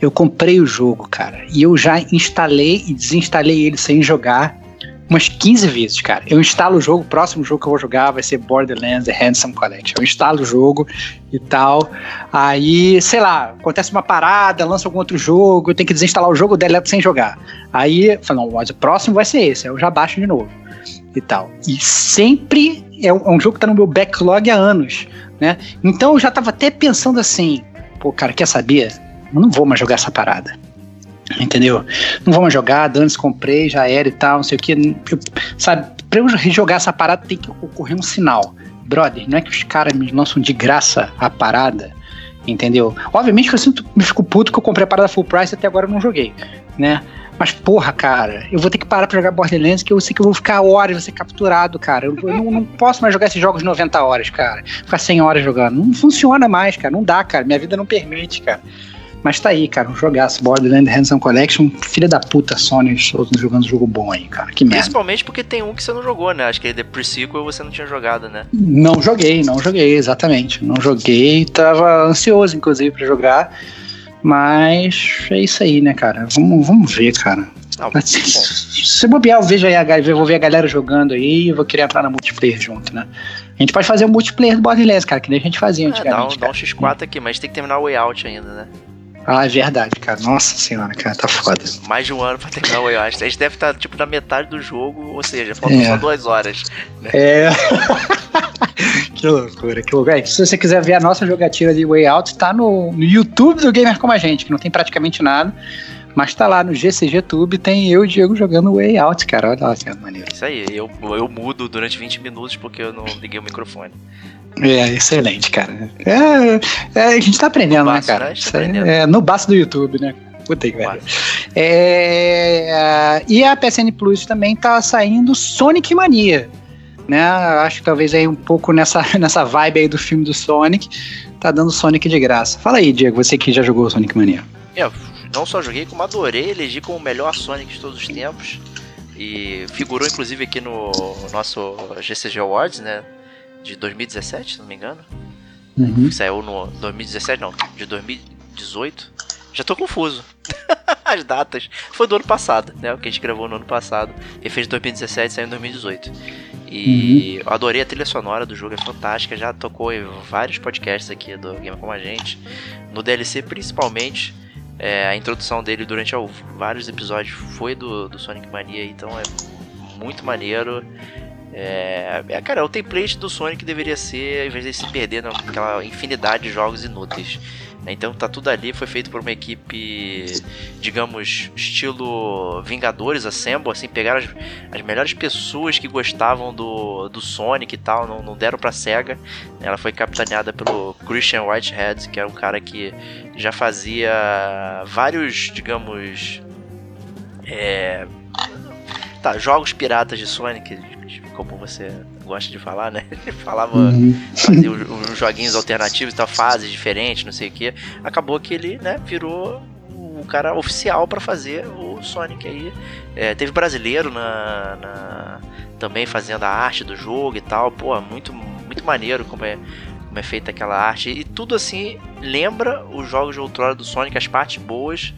Eu comprei o jogo, cara, e eu já instalei e desinstalei ele sem jogar umas 15 vezes, cara. Eu instalo o jogo, o próximo jogo que eu vou jogar vai ser Borderlands The Handsome Collection. Eu instalo o jogo e tal. Aí, sei lá, acontece uma parada, lança algum outro jogo, eu tenho que desinstalar o jogo, deleto sem jogar. Aí, falo, não, mas o próximo vai ser esse, eu já baixo de novo e tal. E sempre é um, é um jogo que tá no meu backlog há anos, né? Então eu já tava até pensando assim, pô, cara, quer saber? Eu não vou mais jogar essa parada. Entendeu? Não vou mais jogar, antes comprei, já era e tal, não sei o que. Eu, sabe, pra eu jogar essa parada tem que ocorrer um sinal. Brother, não é que os caras me lançam de graça a parada, entendeu? Obviamente que eu sinto, me fico puto que eu comprei a parada full price e até agora eu não joguei, né? Mas, porra, cara, eu vou ter que parar pra jogar Borderlands, que eu sei que eu vou ficar horas, vou ser capturado, cara. Eu, eu não, não, posso mais jogar esses jogos 90 horas, cara. Ficar 100 horas jogando. Não funciona mais, cara. Não dá, cara. Minha vida não permite, cara. Mas tá aí, cara, um jogaço. Borderlands Handsome Collection, filha da puta, Sony jogando jogo bom aí, cara. Que merda. Principalmente porque tem um que você não jogou, né? Acho que The Pre-Sequel você não tinha jogado, né? Não joguei, não joguei, exatamente. Não joguei, tava ansioso, inclusive, para jogar. Mas é isso aí, né, cara? Vamos, vamos ver, cara. Não, se, se bobear, eu vejo aí a, eu vou ver a galera jogando aí e vou querer entrar na multiplayer junto, né? A gente pode fazer o um multiplayer do Borderlands, cara, que nem a gente fazia antigamente. É, dá, um, dá um X4 aqui, mas tem que terminar o way out ainda, né? Ah, é verdade, cara. Nossa senhora, cara, tá foda. Mais de um ano pra terminar o way out. A gente deve estar, tipo, na metade do jogo, ou seja, faltam é. só duas horas. Né? É. que loucura, que loucura. É, se você quiser ver a nossa jogatina de Way Out, tá no, no YouTube do Gamer Como a Gente, que não tem praticamente nada. Mas tá lá no GCG Tube, tem eu e o Diego jogando Way Out, cara. Olha lá que maneiro. Isso aí, eu, eu mudo durante 20 minutos porque eu não liguei o microfone. É, excelente, cara. É, é a gente tá aprendendo, no né, baço, cara? Né? Tá aprendendo. É, no baço do YouTube, né? Puta que velho. É, e a PSN Plus também tá saindo Sonic Mania. Né? Acho que talvez aí um pouco nessa, nessa vibe aí do filme do Sonic, tá dando Sonic de graça. Fala aí, Diego, você que já jogou Sonic Mania. É, não só joguei, como adorei, elegi como o melhor Sonic de todos os tempos. E figurou inclusive aqui no nosso GCG Awards, né? De 2017, se não me engano. Uhum. Saiu no 2017, não, de 2018. Já tô confuso. As datas. Foi do ano passado, né? O que a gente gravou no ano passado. Ele fez 2017 e saiu em 2018. E uhum. eu adorei a trilha sonora do jogo, é fantástica. Já tocou em vários podcasts aqui do Game Como a Gente. No DLC, principalmente. É, a introdução dele durante vários episódios foi do, do Sonic Mania, então é muito maneiro. É, é, cara, é o template do Sonic deveria ser, ao invés de se perder naquela infinidade de jogos inúteis. Né? Então tá tudo ali, foi feito por uma equipe, digamos, estilo Vingadores Assemble, assim, pegaram as, as melhores pessoas que gostavam do, do Sonic e tal, não, não deram pra SEGA. Ela foi capitaneada pelo Christian Whitehead, que era um cara que já fazia vários, digamos, é, tá, jogos piratas de Sonic, como você gosta de falar, né? Ele falava, uhum. fazia joguinhos alternativos tal, fases diferentes, não sei o que. Acabou que ele, né, virou o cara oficial para fazer o Sonic aí. É, teve brasileiro na, na, também fazendo a arte do jogo e tal. Pô, muito, muito maneiro como é, como é feita aquela arte. E tudo assim lembra os jogos de outrora do Sonic, as partes boas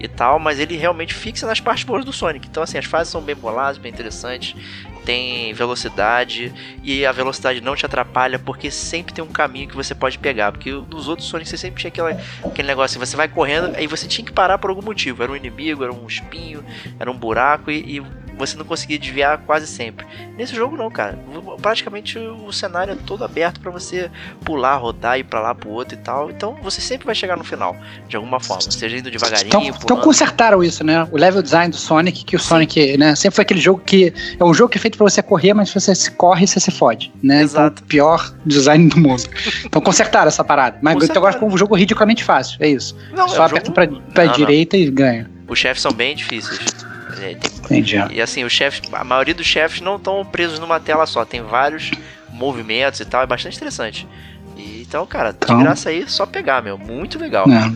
e tal, mas ele realmente fixa nas partes boas do Sonic. Então, assim, as fases são bem boladas, bem interessantes tem velocidade e a velocidade não te atrapalha porque sempre tem um caminho que você pode pegar. Porque nos outros Sonic você sempre tinha aquela, aquele negócio você vai correndo, aí você tinha que parar por algum motivo. Era um inimigo, era um espinho, era um buraco e, e você não conseguia desviar quase sempre. Nesse jogo não, cara. Praticamente o cenário é todo aberto para você pular, rodar, ir para lá pro outro e tal. Então você sempre vai chegar no final, de alguma forma. Seja indo devagarinho. Então, então consertaram isso, né? O level design do Sonic, que o. Sonic, né? Sempre foi aquele jogo que. É um jogo que é feito para você correr, mas se você corre, você se fode, né? Então, Exato. Então, pior design do mundo. Então consertaram essa parada. Mas então agora com um jogo ridiculamente fácil, é isso. Não, Só é aperta jogo... pra, pra não, direita não. e ganha. Os chefes são bem difíceis. É, Entendi. E assim, os chefes, a maioria dos chefes não estão presos numa tela só, tem vários movimentos e tal, é bastante interessante. E, então, cara, então, de graça aí, só pegar, meu, muito legal. É.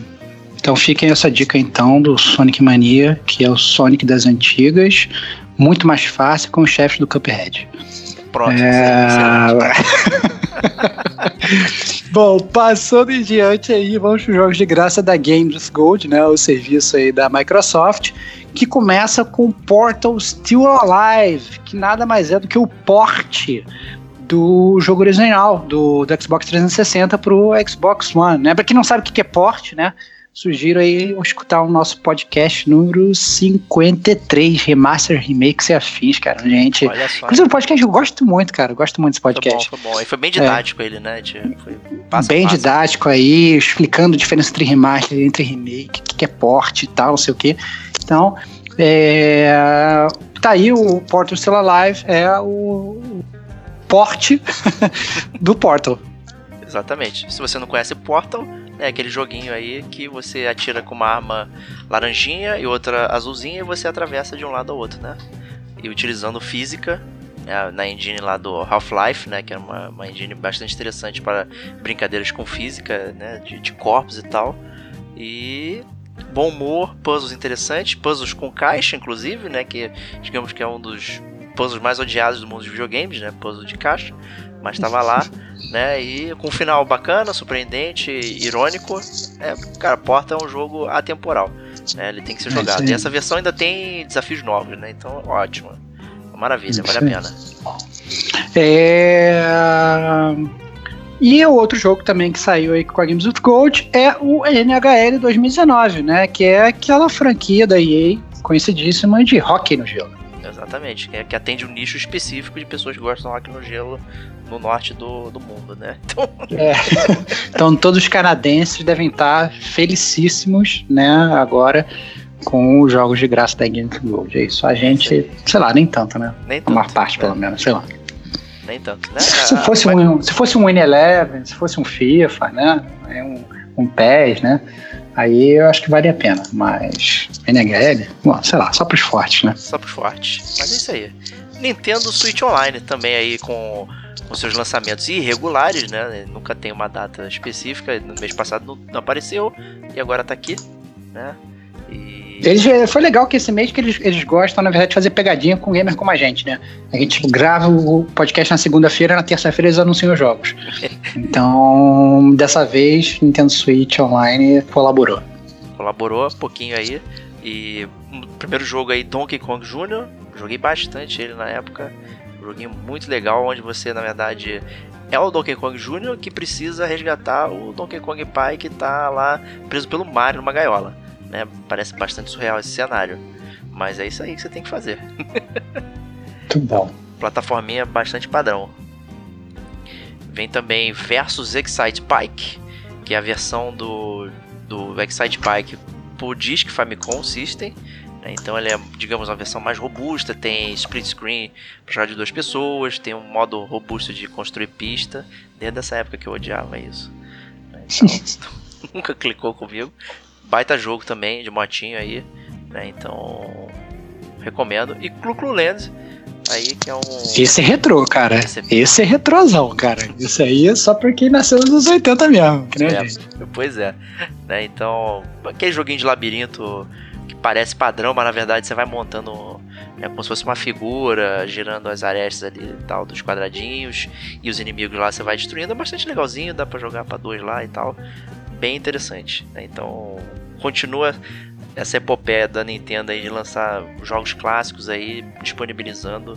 Então fiquem essa dica então do Sonic Mania, que é o Sonic das antigas, muito mais fácil com os chefes do Cuphead. Pronto, é... Bom, passando em diante aí, vamos para os jogos de graça da Games Gold, né? O serviço aí da Microsoft, que começa com Portal Still Alive, que nada mais é do que o porte do jogo original do, do Xbox 360 para o Xbox One, né? Para quem não sabe o que é porte, né? Sugiro aí escutar o nosso podcast número 53, Remaster, Remakes e Afins, cara. Gente. Olha só. Inclusive, o podcast eu gosto muito, cara. Eu gosto muito desse podcast. Foi bom, foi bom. E foi bem didático é. ele, né? Foi bem didático aí, explicando a diferença entre remaster, entre remake, o que é porte e tal, não sei o quê. Então, é, tá aí, o Portal Still Alive é o porte do Portal. Exatamente. Se você não conhece Portal, é aquele joguinho aí que você atira com uma arma laranjinha e outra azulzinha e você atravessa de um lado ao outro, né? E utilizando física é, na engine lá do Half-Life, né? Que é uma, uma engine bastante interessante para brincadeiras com física, né? De, de corpos e tal. E bom humor, puzzles interessantes, puzzles com caixa, inclusive, né? Que digamos que é um dos puzzles mais odiados do mundo dos videogames, né? Puzzle de caixa, mas estava lá, né? E com um final bacana, surpreendente, irônico. É, cara, Porta é um jogo atemporal, né? Ele tem que ser é jogado. e essa versão ainda tem desafios novos, né? Então, ótimo. Maravilha, vale a pena. É... E o outro jogo também que saiu aí com a Games of Gold é o NHL 2019, né? Que é aquela franquia da EA conhecidíssima de hockey no gelo. Exatamente, que, é, que atende um nicho específico de pessoas que gostam hockey no gelo no norte do, do mundo, né? Então... É. então todos os canadenses devem estar felicíssimos, né? Agora com os jogos de graça da Games of Gold. É isso. A gente, sei lá, nem tanto, né? Nem tanto. Uma parte, pelo é. menos, sei lá. Nem tanto, né? Se fosse, um, se fosse um Win11, se fosse um FIFA, né? É um, um PES, né? Aí eu acho que vale a pena. Mas NHL, bom, sei lá, só pros fortes, né? Só pros fortes. Mas é isso aí. Nintendo Switch Online também aí com, seus lançamentos irregulares, né? Nunca tem uma data específica. No mês passado não, não apareceu e agora tá aqui, né? Eles, eh, foi legal que esse mês que eles, eles gostam, na verdade, de fazer pegadinha com gamer como a gente, né? A gente grava o podcast na segunda-feira, na terça-feira eles anunciam os jogos. então, dessa vez, Nintendo Switch Online colaborou. Colaborou um pouquinho aí. E o primeiro jogo aí, Donkey Kong Jr., joguei bastante ele na época. Um joguinho muito legal, onde você, na verdade, é o Donkey Kong Jr. que precisa resgatar o Donkey Kong Pai que tá lá preso pelo Mario numa gaiola né? Parece bastante surreal esse cenário. Mas é isso aí que você tem que fazer. Muito bom. Plataforminha bastante padrão. Vem também Versus Excite Bike, que é a versão do, do Excite Bike por Disk Famicom System. Né? Então ele é, digamos, uma versão mais robusta, tem split screen para jogar de duas pessoas, tem um modo robusto de construir pista, desde essa época que eu odiava isso. Né? Então, nunca clicou comigo, baita jogo também de motinho aí, né? Então recomendo. E Clu Land aí que é um. Esse é retrô, cara. Esse é, Esse é retrosão, cara. Isso aí é só pra quem nasceu nos 80 mesmo, né, é, gente? Pois é. Né? Então, aquele joguinho de labirinto que parece padrão, mas na verdade você vai montando é como se fosse uma figura, girando as arestas ali e tal, dos quadradinhos, e os inimigos lá você vai destruindo. É bastante legalzinho, dá pra jogar pra dois lá e tal bem interessante. Né? Então, continua essa epopeia da Nintendo aí de lançar jogos clássicos aí, disponibilizando.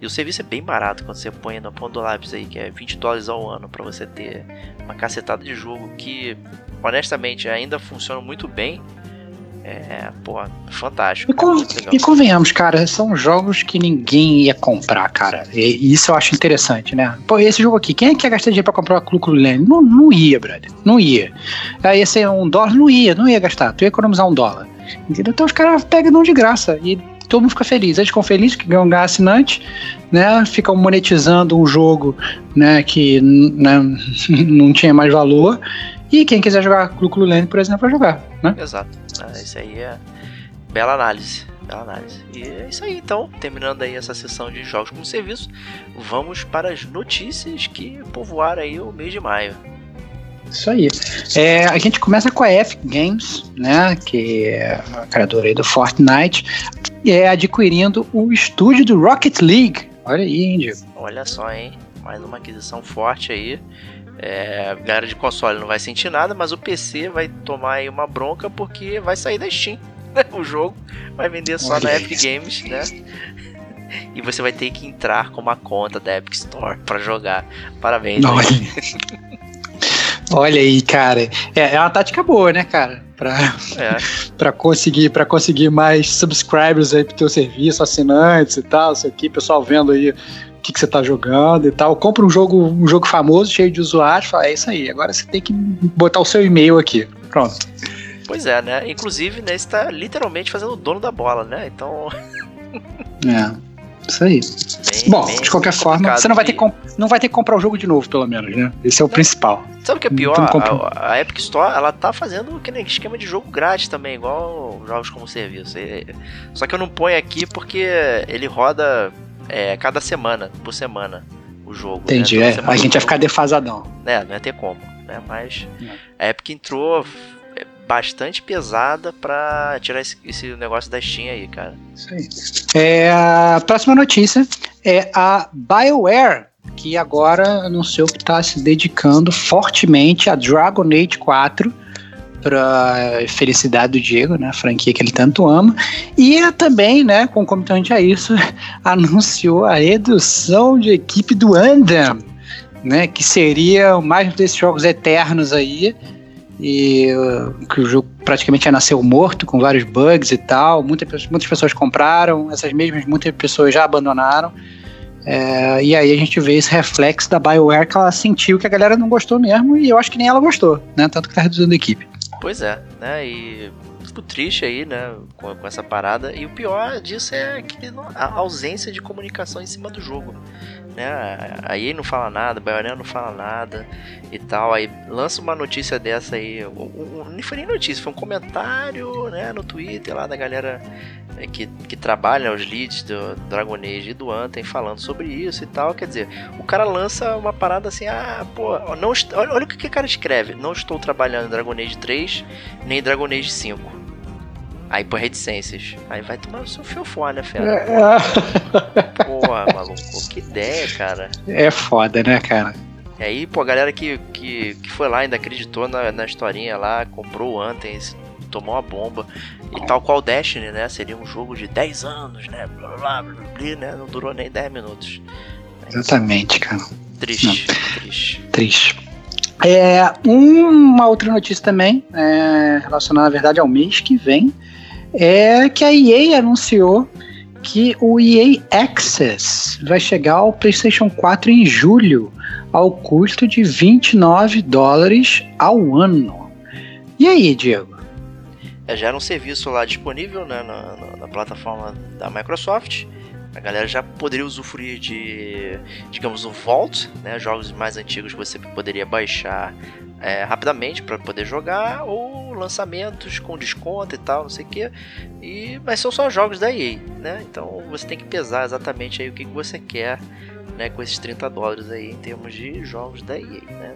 E o serviço é bem barato quando você põe na ponta do lápis aí, que é 20 dólares ao ano para você ter uma cacetada de jogo que, honestamente, ainda funciona muito bem é, pô, fantástico. E, con e, convenhamos, cara, são jogos que ninguém ia comprar, cara. E, isso eu acho interessante, né? Pô, esse jogo aqui, quem é que ia gastar dinheiro pra comprar o Cluclo Lane? Não, não ia, brother. Não ia. Aí esse é um dólar, não ia, não ia gastar. Tu ia economizar um dólar. Entendeu? Então os caras pegam não de graça. E todo mundo fica feliz. Eles ficam felizes que ganham assinante, né? Ficam monetizando um jogo, né? Que né, não tinha mais valor. E quem quiser jogar Cluclo Lane, por exemplo, vai jogar, né? Exato. Ah, isso aí é bela análise. Bela análise. E é isso aí, então. Terminando aí essa sessão de jogos como serviço, vamos para as notícias que povoaram aí o mês de maio. Isso aí. É, a gente começa com a Epic Games, né, que é a criadora aí do Fortnite, é adquirindo o estúdio do Rocket League. Olha aí, Índio. Olha só, hein? Mais uma aquisição forte aí. É, a galera de console não vai sentir nada, mas o PC vai tomar aí uma bronca porque vai sair da Steam. Né? O jogo vai vender só Olha na Epic Games, né? E você vai ter que entrar com uma conta da Epic Store para jogar. Parabéns. Olha. Olha aí, cara. É, é uma tática boa, né, cara? Pra, é. pra, conseguir, pra conseguir mais subscribers aí pro teu serviço, assinantes e tal, isso aqui, pessoal vendo aí que, que você tá jogando e tal. Compra um jogo, um jogo famoso, cheio de usuários, fala, é isso aí, agora você tem que botar o seu e-mail aqui. Pronto. Pois é, né? Inclusive, né, está literalmente fazendo o dono da bola, né? Então. É. Isso aí. Bem, Bom, bem de qualquer forma, você não vai, ter que, não vai ter que comprar o jogo de novo, pelo menos, né? Esse é o principal. Sabe o que é pior? A, a, Epic Store, ela tá fazendo aquele esquema de jogo grátis também, igual jogos como serviço. Só que eu não ponho aqui porque ele roda é, cada semana, por semana, o jogo. Né? Entendi, né? é. A gente vai ficar defasadão. É, não ia ter como, né? Mas é. a Epic entrou bastante pesada pra tirar esse, esse, negócio da Steam aí, cara. Isso aí. É, a próxima notícia é a BioWare, que agora anunciou que está se dedicando fortemente a Dragon Age 4 para felicidade do Diego, né, a franquia que ele tanto ama, e também, né, concomitante a isso, anunciou a redução de equipe do Andam, né, que seria mais um desses jogos eternos aí, e uh, que o jogo praticamente já nasceu morto, com vários bugs e tal. Muitas, muitas pessoas compraram, essas mesmas muitas pessoas já abandonaram. É, e aí a gente vê esse reflexo da BioWare que ela sentiu que a galera não gostou mesmo, e eu acho que nem ela gostou, né? Tanto que tá reduzindo a equipe. Pois é, né? E fico triste aí, né, com, com, essa parada. E o pior disso é que a ausência de comunicação em cima do jogo né? A EA não fala nada, BioWare não fala nada e tal. Aí lança uma notícia dessa aí, não foi nem notícia, foi um comentário, né, no Twitter lá da galera é, que, que trabalha os leads do Dragon Age e do Anthem falando sobre isso e tal. Quer dizer, o cara lança uma parada assim, ah, pô, não, olha, olha o que o cara escreve, não estou trabalhando em Dragon Age 3 nem Dragon Age 5 Aí põe reticências. Aí vai tomar o seu fiofó, né, fera? É. Porra, maluco, que ideia, cara. É foda, né, cara? E aí, pô, a galera que, que, que foi lá ainda acreditou na, na historinha lá, comprou o Anthem, tomou uma bomba. E tal qual Destiny, né? Seria um jogo de 10 anos, né? Blá blá blá, blá né? Não durou nem 10 minutos. Exatamente, cara. Triste, Não. triste. Triste. É, uma outra notícia também, é, relacionada, na verdade, ao mês que vem, é que a EA anunciou que o EA Access vai chegar ao PlayStation 4 em julho, ao custo de 29 dólares ao ano. E aí, Diego? É, já era um serviço lá disponível né, na, na, na plataforma da Microsoft. A galera já poderia usufruir de, digamos, o Vault, né, jogos mais antigos que você poderia baixar é, rapidamente para poder jogar ou lançamentos com desconto e tal, não sei o que. E mas são só jogos da EA, né? Então você tem que pesar exatamente aí o que, que você quer. Né, com esses 30 dólares aí em termos de jogos da EA. Né?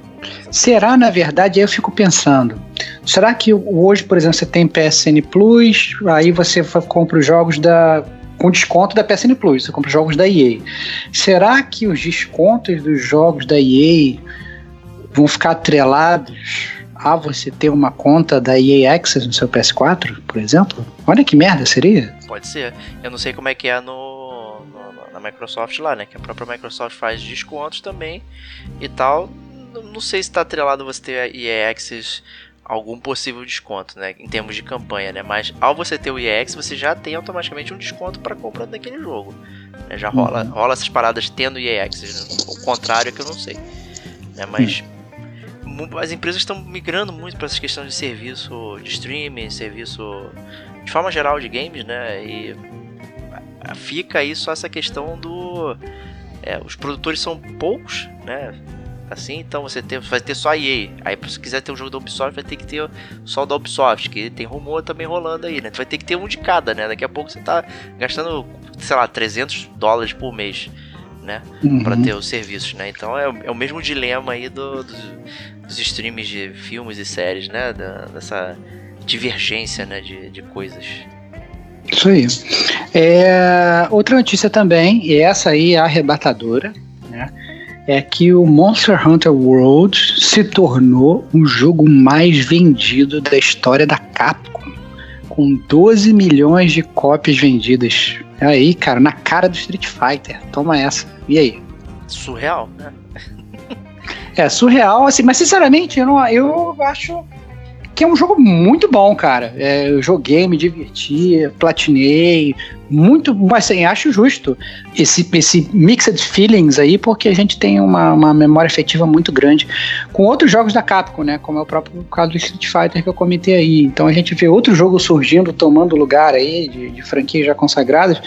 Será, na verdade, aí eu fico pensando, será que hoje, por exemplo, você tem PSN Plus, aí você compra os jogos da com desconto da PSN Plus, você compra jogos da EA. Será que os descontos dos jogos da EA vão ficar atrelados a você ter uma conta da EA Access no seu PS4, por exemplo? Olha que merda seria. Pode ser. Eu não sei como é que é no, no na Microsoft lá, né? Que a própria Microsoft faz descontos também e tal. Não sei se está atrelado você ter a EA Access algum possível desconto, né, em termos de campanha, né? Mas ao você ter o EX, você já tem automaticamente um desconto para compra daquele jogo. Né? Já rola, uhum. rola essas paradas tendo EX. Né? O contrário é que eu não sei. Né? Mas as empresas estão migrando muito para essas questões de serviço de streaming, serviço de forma geral de games, né? E fica aí só essa questão do. É, os produtores são poucos, né? Assim, então você tem, vai ter só a EA. Aí, se quiser ter um jogo da Ubisoft, vai ter que ter só o da Ubisoft, que tem rumor também rolando aí, né? Vai ter que ter um de cada, né? Daqui a pouco você tá gastando, sei lá, 300 dólares por mês né? Uhum. Para ter os serviços, né? Então é, é, o mesmo dilema aí do, do, dos streams de filmes e séries, né? Da, dessa divergência, né? De, de coisas. Isso aí. É, outra notícia também, e essa aí é arrebatadora? É que o Monster Hunter World se tornou o jogo mais vendido da história da Capcom, com 12 milhões de cópias vendidas Aí, cara, na cara do Street Fighter. Toma essa. E aí? Surreal, né? é, surreal, assim, mas sinceramente, eu, não, eu acho que é um jogo muito bom, cara. É, eu joguei, me diverti, platinei, muito, mas assim, acho justo esse, esse mixed feelings aí, porque a gente tem uma, uma memória efetiva muito grande com outros jogos da Capcom, né? Como é o próprio caso do Street Fighter que eu comentei aí. Então a gente vê outros jogos surgindo, tomando lugar aí de, de franquias já consagradas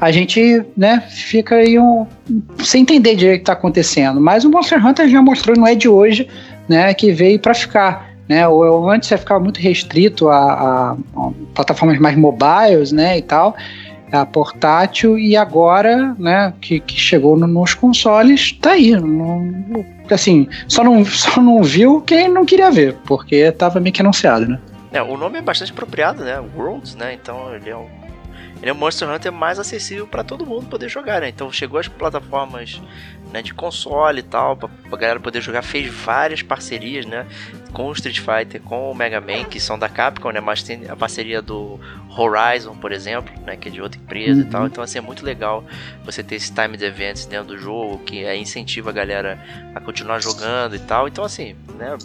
a gente, né, fica aí um, sem entender direito o que está acontecendo. Mas o Monster Hunter já mostrou, não é de hoje, né, que veio para ficar. Né, ou antes ficava muito restrito a, a, a, plataformas mais mobiles, né, e tal, a portátil e agora, né, que, que chegou no, nos consoles, tá aí. Não, assim, só não, só não viu quem não queria ver, porque estava meio que anunciado, né? É, o nome é bastante apropriado, né? Worlds, né? Então ele é um ele é Monster Hunter mais acessível para todo mundo poder jogar, né? Então chegou às plataformas né, de console e tal, pra, pra galera poder jogar, fez várias parcerias, né? Com o Street Fighter, com o Mega Man, que são da Capcom, né? Mas tem a parceria do Horizon, por exemplo, né? Que é de outra empresa uhum. e tal. Uhum. Então, assim, é muito legal você ter esse time de events dentro do jogo, que é, incentiva a galera a continuar jogando e tal. Então, assim, né?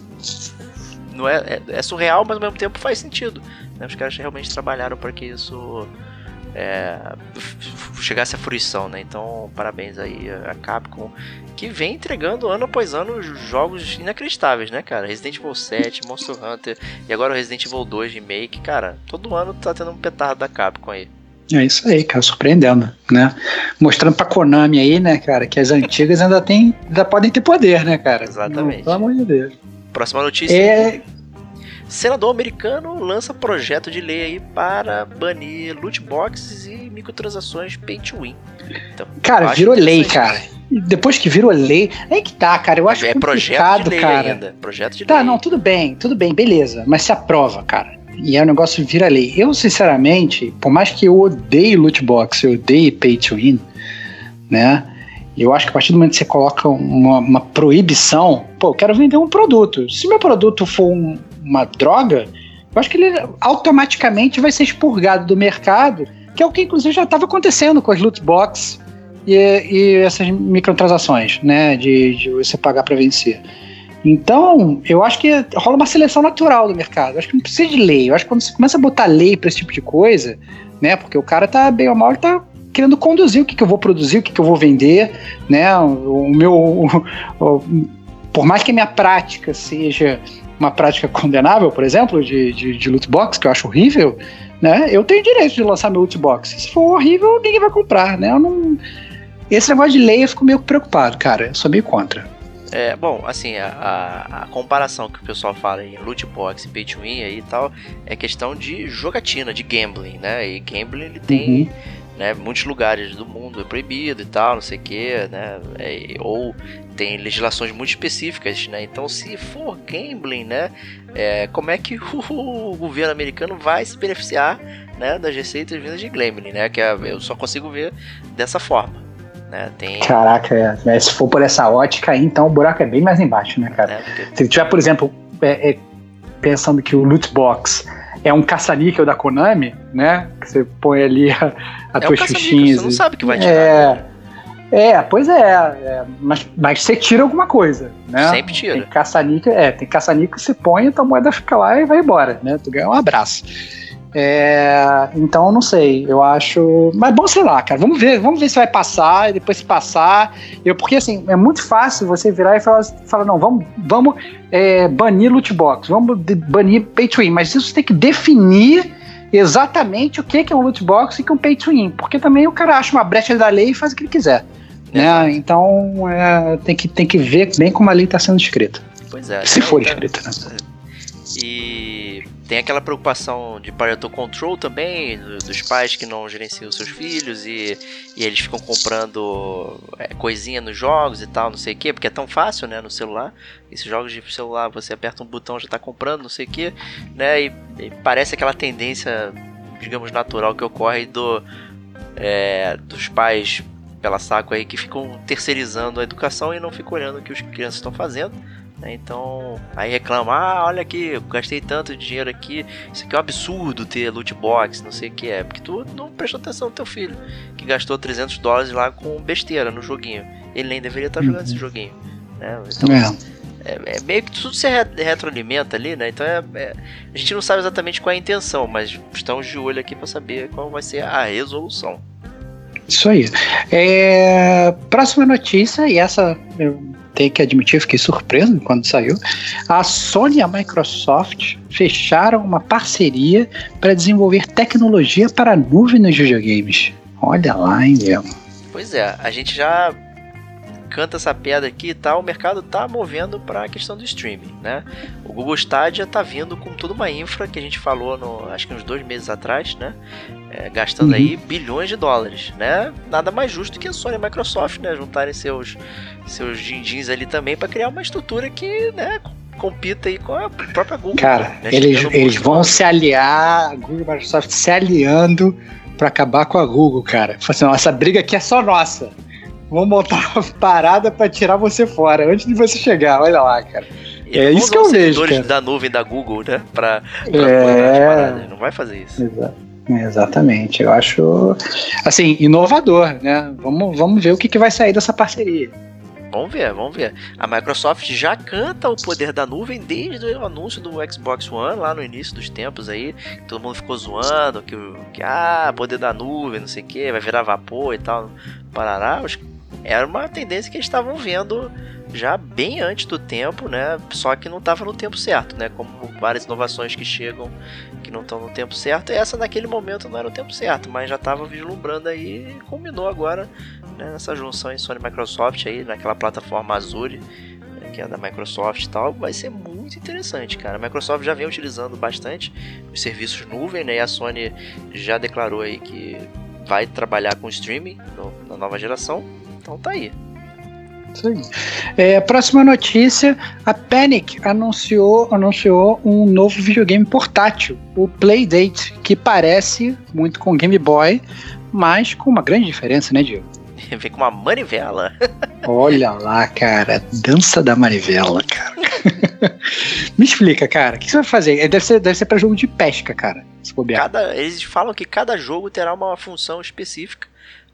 Não é, é, é surreal, mas ao mesmo tempo faz sentido. Né? Os caras realmente trabalharam para que isso é, chegasse à fruição, né? Então, parabéns aí a Capcom, que vem entregando ano após ano jogos inacreditáveis, né, cara? Resident Evil 7, Monster Hunter e agora o Resident Evil 2 Remake, cara, todo ano tá tendo um petardo da Capcom aí. É isso aí, cara, surpreendendo, né? Mostrando pra Konami aí, né, cara, que as antigas ainda tem, ainda podem ter poder, né, cara? Exatamente. Não, pelo amor de Deus. Próxima notícia. É, Senador americano lança projeto de lei aí para banir loot boxes e microtransações pay to win. Então, cara, virou lei, cara. Depois que virou lei, é que tá, cara. Eu acho é complicado, projeto de lei cara. Ainda. Projeto de tá, lei. não, tudo bem, tudo bem, beleza. Mas se aprova, cara. E é um negócio vira lei. Eu, sinceramente, por mais que eu odeie loot box, eu odeie pay to win, né? Eu acho que a partir do momento que você coloca uma, uma proibição, pô, eu quero vender um produto. Se meu produto for um, uma droga, eu acho que ele automaticamente vai ser expurgado do mercado, que é o que inclusive já estava acontecendo com as loot box e, e essas microtransações, né, de, de você pagar para vencer. Então, eu acho que rola uma seleção natural do mercado. Eu acho que não precisa de lei. Eu acho que quando você começa a botar lei para esse tipo de coisa, né, porque o cara tá bem ou mal, ele tá querendo conduzir o que, que eu vou produzir, o que, que eu vou vender, né? O, o meu. O, o, por mais que a minha prática seja uma prática condenável, por exemplo, de, de, de loot box, que eu acho horrível, né? Eu tenho direito de lançar meu loot box. Se for horrível, ninguém vai comprar, né? Eu não... Esse negócio de lei eu fico meio preocupado, cara. Eu sou meio contra. É, bom, assim, a, a, a, comparação que o pessoal fala em loot box e pay to win aí e tal é questão de jogatina, de gambling, né? E gambling ele tem uhum né? Muitos lugares do mundo é proibido e tal, não sei o que, né? É, ou tem legislações muito específicas, né? Então, se for gambling, né? É, como é que o, governo americano vai se beneficiar, né? Das receitas vindas de gambling, né? Que é, eu só consigo ver dessa forma. Né? Tem... Caraca, é, se for por essa ótica aí, então o buraco é bem mais embaixo, né, cara? É, porque... Se tiver, por exemplo, é, é, pensando que o loot box é um caça-níquel da Konami, né? Que você põe ali a, a é tua xuxinha. Você não sabe que vai tirar. É, é pois é, é, mas, mas você tira alguma coisa, né? Sempre tira. Tem caça-níquel, é, tem caça-níquel que você põe, a tua moeda fica lá e vai embora, né? Tu ganha um abraço. É, então, não sei, eu acho. Mas bom, sei lá, cara. Vamos ver, vamos ver se vai passar, e depois se passar. Eu, porque assim, é muito fácil você virar e falar, falar não, vamos, vamos é, banir loot box, vamos banir pay to win, mas isso tem que definir exatamente o que é um loot box e o que é um pay to win. Porque também o cara acha uma brecha da lei e faz o que ele quiser. Né? Então é, tem, que, tem que ver bem como a lei está sendo escrita. Pois é. Se for escrita, né? E tem aquela preocupação de parental control também, dos pais que não gerenciam seus filhos e, e eles ficam comprando é, coisinha nos jogos e tal, não sei o que, porque é tão fácil, né, no celular. Esses jogos de celular, você aperta um botão já está comprando, não sei o que, né, e, e, parece aquela tendência, digamos, natural que ocorre do, é, dos pais pela saco aí que ficam terceirizando a educação e não ficam olhando o que os crianças estão fazendo né? Então, aí reclama, ah, olha aqui, gastei tanto dinheiro aqui, isso aqui é um absurdo ter loot box, não sei o que é, porque tu não prestou atenção no teu filho, que gastou 300 dólares lá com besteira no joguinho. Ele nem deveria estar jogando esse uhum. joguinho. Né? Então, é. é, é, meio que tudo se retroalimenta ali, né? Então é, é, a gente não sabe exatamente qual é a intenção, mas estamos de olho aqui para saber qual vai ser a resolução. Isso aí. É, próxima notícia, e essa eu tenho que admitir, fiquei surpreso quando saiu. A Sony e a Microsoft fecharam uma parceria para desenvolver tecnologia para nuvem nos videogames. Olha lá, hein, meu. Pois é, a gente já canta essa pedra aqui e tal, o mercado tá movendo para a questão do streaming, né? O Google Stadia tá vindo com toda uma infra que a gente falou no, acho que uns dois meses atrás, né? É, gastando uhum. aí bilhões de dólares, né? Nada mais justo que a Sony e a Microsoft, né? Juntarem seus seus din ali também para criar uma estrutura que, né? compita aí com a própria Google. Cara, né? eles, eles vão se aliar, a Google e a Microsoft se aliando para acabar com a Google, cara. Assim, essa briga aqui é só nossa. Vamos montar uma parada para tirar você fora antes de você chegar. Olha lá, cara. é isso que eu vejo. Cara. da nuvem da Google, né? Pra, pra é... Não vai fazer isso. Exato. Exatamente, eu acho assim inovador, né? Vamos, vamos ver o que, que vai sair dessa parceria. Vamos ver, vamos ver. A Microsoft já canta o poder da nuvem desde o anúncio do Xbox One, lá no início dos tempos aí. Todo mundo ficou zoando que, que ah, poder da nuvem, não sei o que, vai virar vapor e tal. Parará. Era uma tendência que eles estavam vendo já bem antes do tempo, né? Só que não estava no tempo certo, né? Como várias inovações que chegam não estão no tempo certo. Essa naquele momento não era o tempo certo, mas já estava vislumbrando aí e culminou agora né, nessa junção em Sony e Microsoft aí, naquela plataforma Azure, né, que é da Microsoft e tal. Vai ser muito interessante, cara. A Microsoft já vem utilizando bastante os serviços nuvem, né? E a Sony já declarou aí que vai trabalhar com streaming no, na nova geração então tá aí. Isso aí. É, próxima notícia: a Panic anunciou, anunciou um novo videogame portátil, o Playdate, que parece muito com Game Boy, mas com uma grande diferença, né, Diego? Vem com uma manivela. Olha lá, cara. Dança da manivela, cara. Me explica, cara. O que você vai fazer? É, deve ser, deve ser pra jogo de pesca, cara. Se cada, eles falam que cada jogo terá uma função específica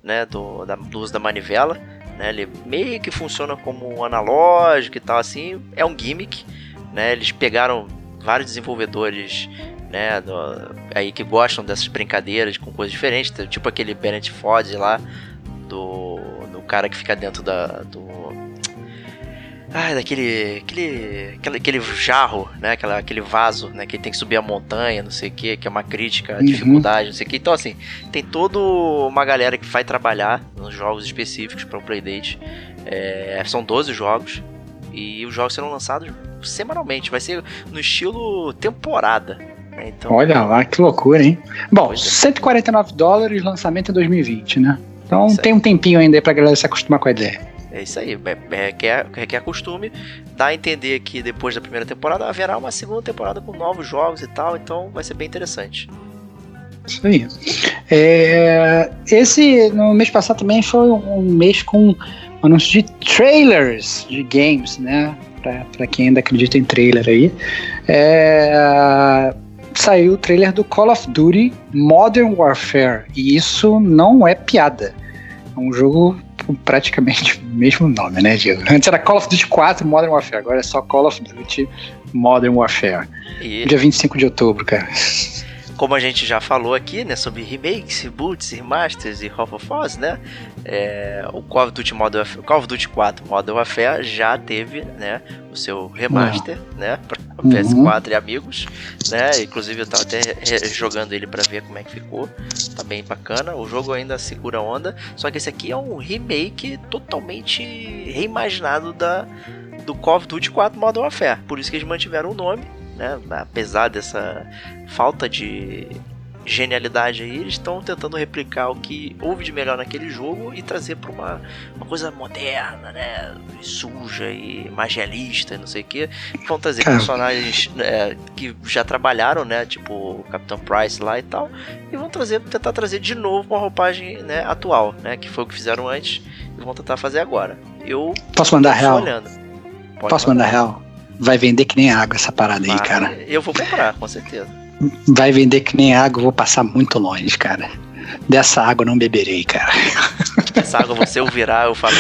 né, do, da, do uso da manivela. Né, ele meio que funciona como um analógico e tal, assim. É um gimmick. Né, eles pegaram vários desenvolvedores né, do, aí que gostam dessas brincadeiras com coisas diferentes, tipo aquele Bennett Ford lá, do, do cara que fica dentro da, do, ah, daquele. Aquele, aquele, aquele jarro, né? Aquela, aquele vaso, né? Que tem que subir a montanha, não sei o que, que é uma crítica, uhum. dificuldade, não sei o que. Então, assim, tem toda uma galera que vai trabalhar nos jogos específicos para o Playdate. É, são 12 jogos. E os jogos serão lançados semanalmente. Vai ser no estilo temporada. Né? Então, Olha lá, que loucura, hein? Bom, 149 é. dólares, lançamento em 2020, né? Então tem um tempinho ainda pra galera se acostumar com a ideia. É isso aí, requer, requer costume. Dá a entender que depois da primeira temporada haverá uma segunda temporada com novos jogos e tal, então vai ser bem interessante. Isso aí. É, esse, no mês passado também foi um mês com anúncio de trailers de games, né? Pra quem ainda acredita em trailer aí. É, saiu o trailer do Call of Duty Modern Warfare. E isso não é piada. É um jogo com praticamente o mesmo nome, né, Diego? Antes era Call of Duty 4 Modern Warfare, agora é só Call of Duty Modern Warfare. E... Dia 25 de outubro, cara como a gente já falou aqui, né, sobre remakes, reboots, remasters e Half of Us, né, é, o Call of Duty Modern Warfare, Call of Duty 4 Modern Warfare já teve, né, o seu remaster, uhum. né, para PS4 uhum. e amigos, né, inclusive eu tava até jogando ele para ver como é que ficou, tá bem bacana, o jogo ainda segura onda, só que esse aqui é um remake totalmente reimaginado da do Call of Duty 4 Modern Warfare, por isso que eles mantiveram o nome, né? Apesar dessa falta de genialidade aí, eles estão tentando replicar o que houve de melhor naquele jogo e trazer para uma, uma coisa moderna, né? Suja e mais realista, não sei o que. Vão trazer personagens é, que já trabalharam, né? Tipo o Capitão Price lá e tal. E vão trazer, tentar trazer de novo uma roupagem né, atual, né? Que foi o que fizeram antes e vão tentar fazer agora. Eu posso mandar real. Olhando. Posso mandar real vai vender que nem água essa parada aí, cara. Eu vou comprar, com certeza. Vai vender que nem água, eu vou passar muito longe, cara. Dessa água eu não beberei, cara. Essa água você ouvirá, eu falo.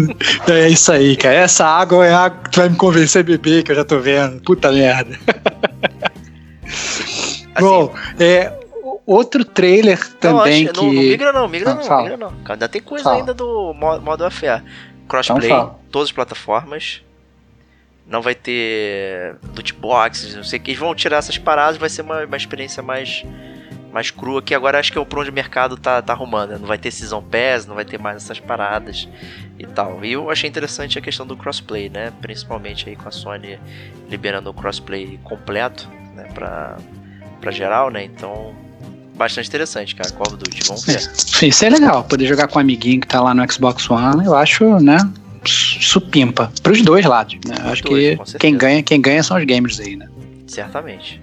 É isso aí, cara. Essa água é a água que tu vai me convencer a beber, que eu já tô vendo. Puta merda. Assim, Bom, é, outro trailer também não, que... Não, não migra não, migra não, fala. migra não. Ainda tem coisa Fala. ainda do mo- modo. Crossplay, Então fala. todas as plataformas. Não vai ter loot boxes, não sei o que. Eles vão tirar essas paradas, vai ser uma, uma experiência mais, mais crua, que agora acho que é o pra onde o mercado tá, tá arrumando. né? Não vai ter Season Pass, não vai ter mais essas paradas e tal. E eu achei interessante a questão do crossplay, né? Principalmente aí com a Sony liberando o crossplay completo, né? Pra, pra geral, né? Então, bastante interessante, cara. Call of Duty, vamos ver. Isso é legal, poder jogar com um amiguinho que tá lá no Xbox One, eu acho, né? Supimpa. Pros dois lados, né? Acho dois, que quem ganha, quem ganha são os gamers aí, né? Certamente.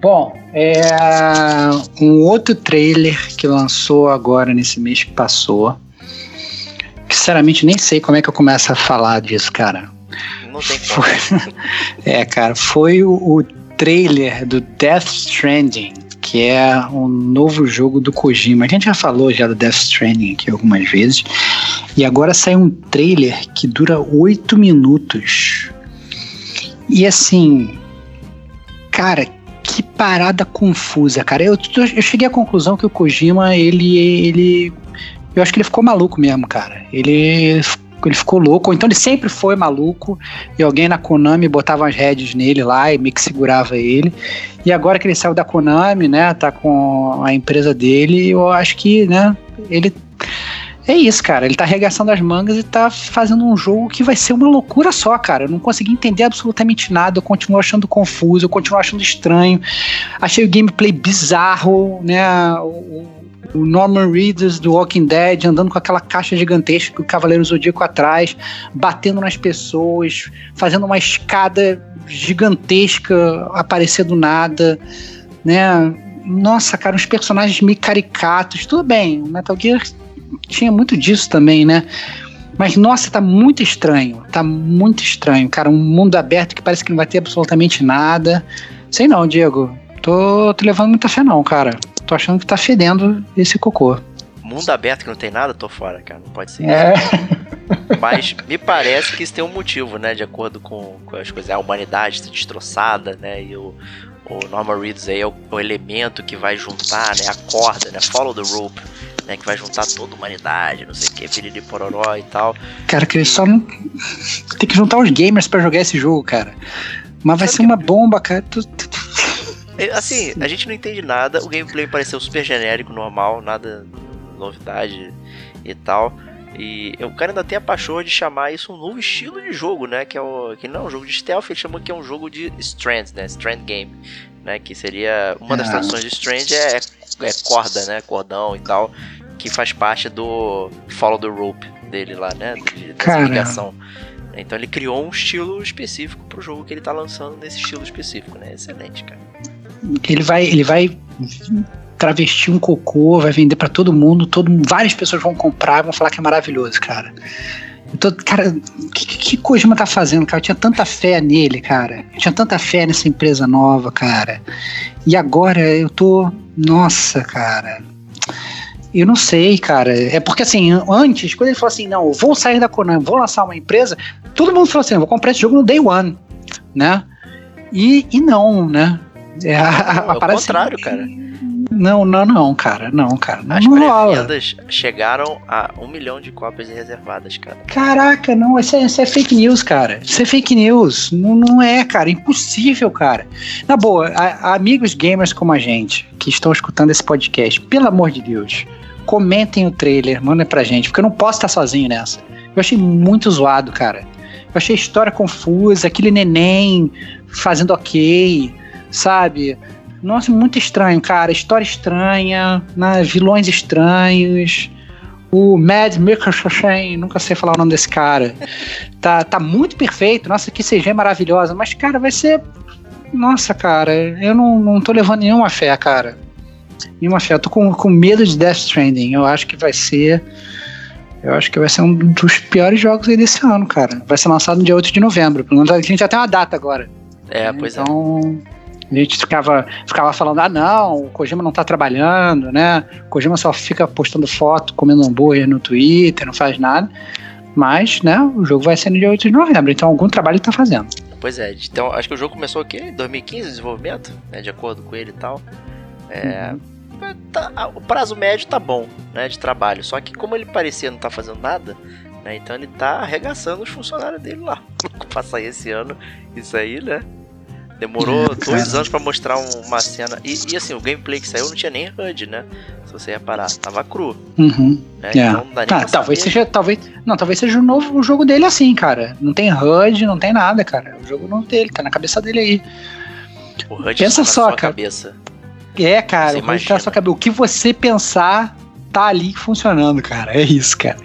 Bom, é um outro trailer que lançou agora nesse mês que passou. Que, sinceramente, nem sei como é que eu começo a falar disso, cara. Não tem como. Foi, é, cara, foi o, o trailer do Death Stranding, que é um novo jogo do Kojima. A gente já falou já do Death Stranding aqui algumas vezes. E agora saiu um trailer que dura oito minutos. E assim, cara, que parada confusa, cara. Eu, eu cheguei à conclusão que o Kojima, ele, ele, eu acho que ele ficou maluco mesmo, cara. Ele, ele ficou louco, ou então ele sempre foi maluco e alguém na Konami botava as redes nele lá e meio que segurava ele. E agora que ele saiu da Konami, né, tá com a empresa dele, eu acho que, né, ele é isso, cara. Ele tá arregaçando as mangas e tá fazendo um jogo que vai ser uma loucura só, cara. Eu não consegui entender absolutamente nada. Eu continuo achando confuso, eu continuo achando estranho. Achei o gameplay bizarro, né? O, o Norman Reedus do Walking Dead andando com aquela caixa gigantesca do Cavaleiro Zodíaco atrás, batendo nas pessoas, fazendo uma escada gigantesca aparecer do nada, né? Nossa, cara, uns personagens meio caricatos. Tudo bem, o Metal Gear tinha muito disso também, né? Mas nossa, tá muito estranho. Tá muito estranho, cara. Um mundo aberto que parece que não vai ter absolutamente nada. Sei não, Diego. Tô, tô levando muita fé, não, cara. Tô achando que tá fedendo esse cocô. Mundo aberto que não tem nada, tô fora, cara. Não pode ser É. isso. Mas me parece que isso tem um motivo, né? De acordo com, com as coisas. A humanidade está destroçada, né? E o, o Norman Reedus aí é o, o elemento que vai juntar, né? A corda, né? Follow the rope. Né, que vai juntar toda a humanidade, não sei o que, piriri pororó e tal. Cara, que só não. Tem que juntar os gamers pra jogar esse jogo, cara. Mas vai Sabe ser uma bomba, cara. Tu- tu- É, Assim, a gente não entende nada, o gameplay pareceu super genérico, normal, nada novidade e tal. E o cara ainda tem a paixão de chamar isso um novo estilo de jogo, né? Que, é o, que não é um jogo de stealth, ele chamou que é um jogo de Strand, né? Strand Game, né? Que seria. Uma das Ah. traduções de Strand é, é corda, né? Cordão e tal. Que faz parte do Follow the Rope dele lá, né? De, dessa ligação. Então ele criou um estilo específico pro jogo que ele tá lançando nesse estilo específico, né? Excelente, cara. Ele vai, ele vai travestir um cocô, vai vender pra todo mundo, todo, várias pessoas vão comprar vão falar que é maravilhoso, cara. Tô- cara, o que, que Kojima tá fazendo, cara? Eu tinha tanta fé nele, cara. Eu tinha tanta fé nessa empresa nova, cara. E agora eu tô. Nossa, cara. Eu não sei, cara. É porque assim, antes, quando ele falou assim, não, eu vou sair da Konami, vou lançar uma empresa, todo mundo falou assim, eu vou comprar esse jogo no day one, né? E, e não, né? É, a, a, é o parece- contrário, cara. Não, não, não, cara. Não, cara. Não, As pré-vendas chegaram a um milhão de cópias reservadas, cara. Caraca, não, isso é, isso é fake news, cara. Isso é fake news. Não, não é, cara. Impossível, cara. Na boa, a- a- amigos gamers como a gente, que estão escutando esse podcast, pelo amor de Deus, comentem o trailer, mandem pra gente, porque eu não posso estar sozinho nessa. Eu achei muito zoado, cara. Eu achei a história confusa, aquele neném fazendo ok, sabe? Nossa, muito estranho, cara. História estranha, né? vilões estranhos. O Mad Mikkelsen, nunca sei falar o nome desse cara. Tá, tá muito perfeito. Nossa, que CG maravilhosa. Mas, cara, vai ser. Nossa, cara, eu não, não tô levando nenhuma fé, cara. Nenhuma fé. Eu tô com, com medo de Death Stranding. Eu acho que vai ser. Eu acho que vai ser um dos piores jogos aí desse ano, cara. Vai ser lançado no dia 8 de novembro. Pelo menos a gente já tem uma data agora. É, pois é. A gente ficava, ficava falando, ah não, o Kojima não tá trabalhando, né? O Kojima só fica postando foto, comendo hambúrguer no Twitter, não faz nada. Mas, né, o jogo vai ser no dia 8 de novembro, então algum trabalho ele tá fazendo. Pois é, então acho que o jogo começou aqui em 2015 o desenvolvimento, né, de acordo com ele e tal. É, uhum. tá, o prazo médio tá bom, né, de trabalho. Só que como ele parecia não tá fazendo nada, né, então ele tá arregaçando os funcionários dele lá. pra sair esse ano, isso aí, né? Demorou é, dois anos para mostrar uma cena. E, e, assim, o gameplay que saiu não tinha nem HUD, né? Se você reparar, tava cru. Uhum. Né? É. Então não dá nem tá, talvez seja. Talvez, não, talvez seja o novo o jogo dele assim, cara. Não tem HUD, não tem nada, cara. O jogo não dele, tá na cabeça dele aí. O HUD Pensa tá só, cara. Cabeça. É, cara, você o HUD tá na sua cabeça. O que você pensar tá ali funcionando, cara. É isso, cara.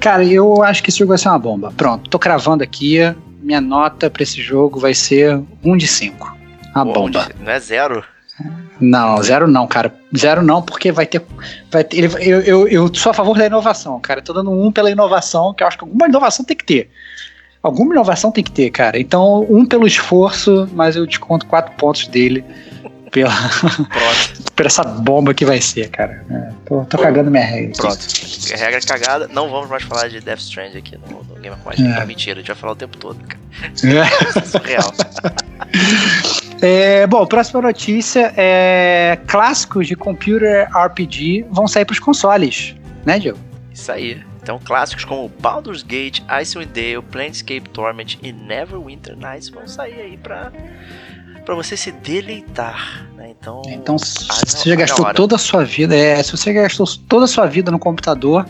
Cara, eu acho que esse jogo vai ser uma bomba. Pronto, tô cravando aqui minha nota para esse jogo vai ser 1 de 5. A Pô, bomba. Não é zero? Não, zero não, cara. Zero não, porque vai ter. Vai ter ele, eu, eu, eu sou a favor da inovação, cara. Eu tô dando um pela inovação, que eu acho que alguma inovação tem que ter. Alguma inovação tem que ter, cara. Então, um pelo esforço, mas eu desconto quatro pontos dele pela, por essa bomba que vai ser, cara. É, tô, tô cagando minha regra. Pronto. Regra cagada, não vamos mais falar de Death Strand aqui no, no Game of. É. é. mentira, a gente vai falar o tempo todo, cara. É. Surreal. É, bom, próxima notícia é clássicos de computer RPG vão sair para os consoles, né, Diego? Isso aí. Então, clássicos como Baldur's Gate, Icewind Dale, Planescape Torment e Neverwinter Nights vão sair aí para para você se deleitar. Né? Então, então se você já gastou toda a sua vida, é, se você gastou toda a sua vida no computador,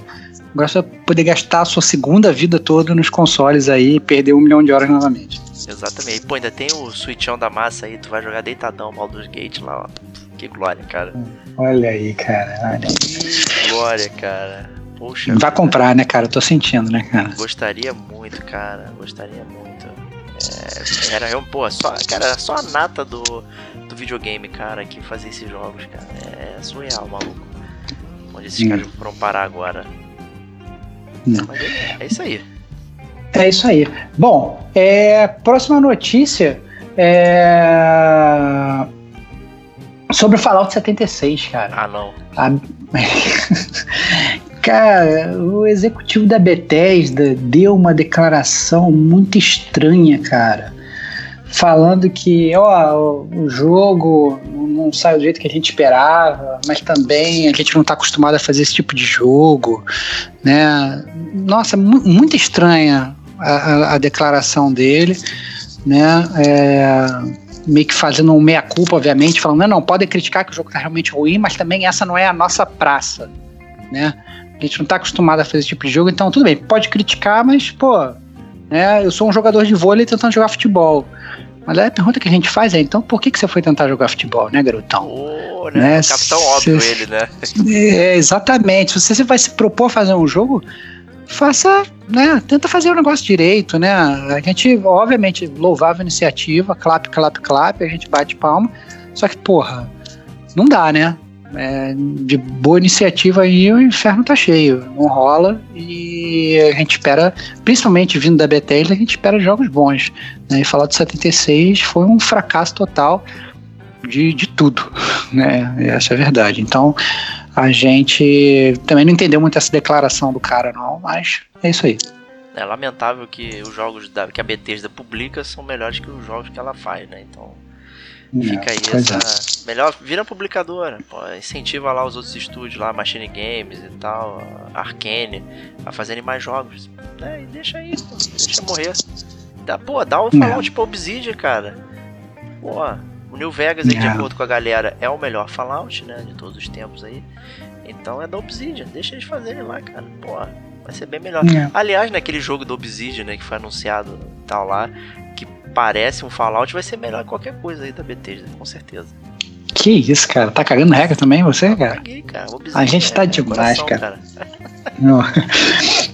agora você vai poder gastar a sua segunda vida toda nos consoles aí e perder um milhão de horas novamente. Exatamente. Pô, ainda tem o switchão da massa aí, tu vai jogar deitadão Baldur's Gate lá, ó. Que glória, cara. Olha aí, cara. Olha. Que glória, cara. Poxa. Vai comprar, né, cara? Eu tô sentindo, né, cara? Gostaria muito, cara. Gostaria muito. É, era, pô, só, cara, só a nata do, do videogame, cara, que fazia esses jogos, cara. É, é surreal, maluco. Onde esses hum. caras foram parar agora. É, é, isso aí. É isso aí. Bom, é, próxima notícia é sobre o Fallout 76, cara. Ah, não. A... Cara, o executivo da Bethesda deu uma declaração muito estranha, cara. Falando que, ó, o jogo não sai do jeito que a gente esperava, mas também a gente não está acostumado a fazer esse tipo de jogo, né? Nossa, muito estranha a, a, a declaração dele, né? É, meio que fazendo um meia-culpa, obviamente, falando, não, não, podem criticar que o jogo está realmente ruim, mas também essa não é a nossa praça, né? A gente não tá acostumado a fazer esse tipo de jogo, então tudo bem, pode criticar, mas, pô, né, eu sou um jogador de vôlei tentando jogar futebol. Mas a pergunta que a gente faz é, então por que, que você foi tentar jogar futebol, né, garotão? Oh, né? né? Capitão óbvio ele, né? É, exatamente. Se você vai se propor a fazer um jogo, faça, né, tenta fazer o negócio direito, né? A gente, obviamente, louvável iniciativa, clap, clap, clap, a gente bate palma. Só que, porra, não dá, né? É, de boa iniciativa aí o inferno tá cheio, não rola e a gente espera, principalmente vindo da Bethesda, a gente espera jogos bons. Né? E falar de 76 foi um fracasso total de, de tudo, né? Essa é a verdade. Então a gente também não entendeu muito essa declaração do cara, não, mas é isso aí. É lamentável que os jogos da, que a Bethesda publica são melhores que os jogos que ela faz, né? Então Fica aí essa. É. Melhor, vira publicadora. Pô, incentiva lá os outros estúdios lá, Machine Games e tal, Arcane, a fazerem mais jogos. É, e deixa aí, pô, deixa morrer. Dá, pô, dá um Fallout tipo Obsidian, cara. Pô, o New Vegas aí, de acordo com a galera, é o melhor Fallout, né? De todos os tempos aí. Então é da Obsidian, deixa eles fazerem lá, cara. Pô, vai ser bem melhor. Aliás, naquele jogo do Obsidian, né, que foi anunciado tal lá, parece um Fallout, vai ser melhor que qualquer coisa aí da Bethesda, com certeza. Que isso, cara? Tá cagando regra também você, cara? Caguei, cara. A gente tá é, demais, cara. cara.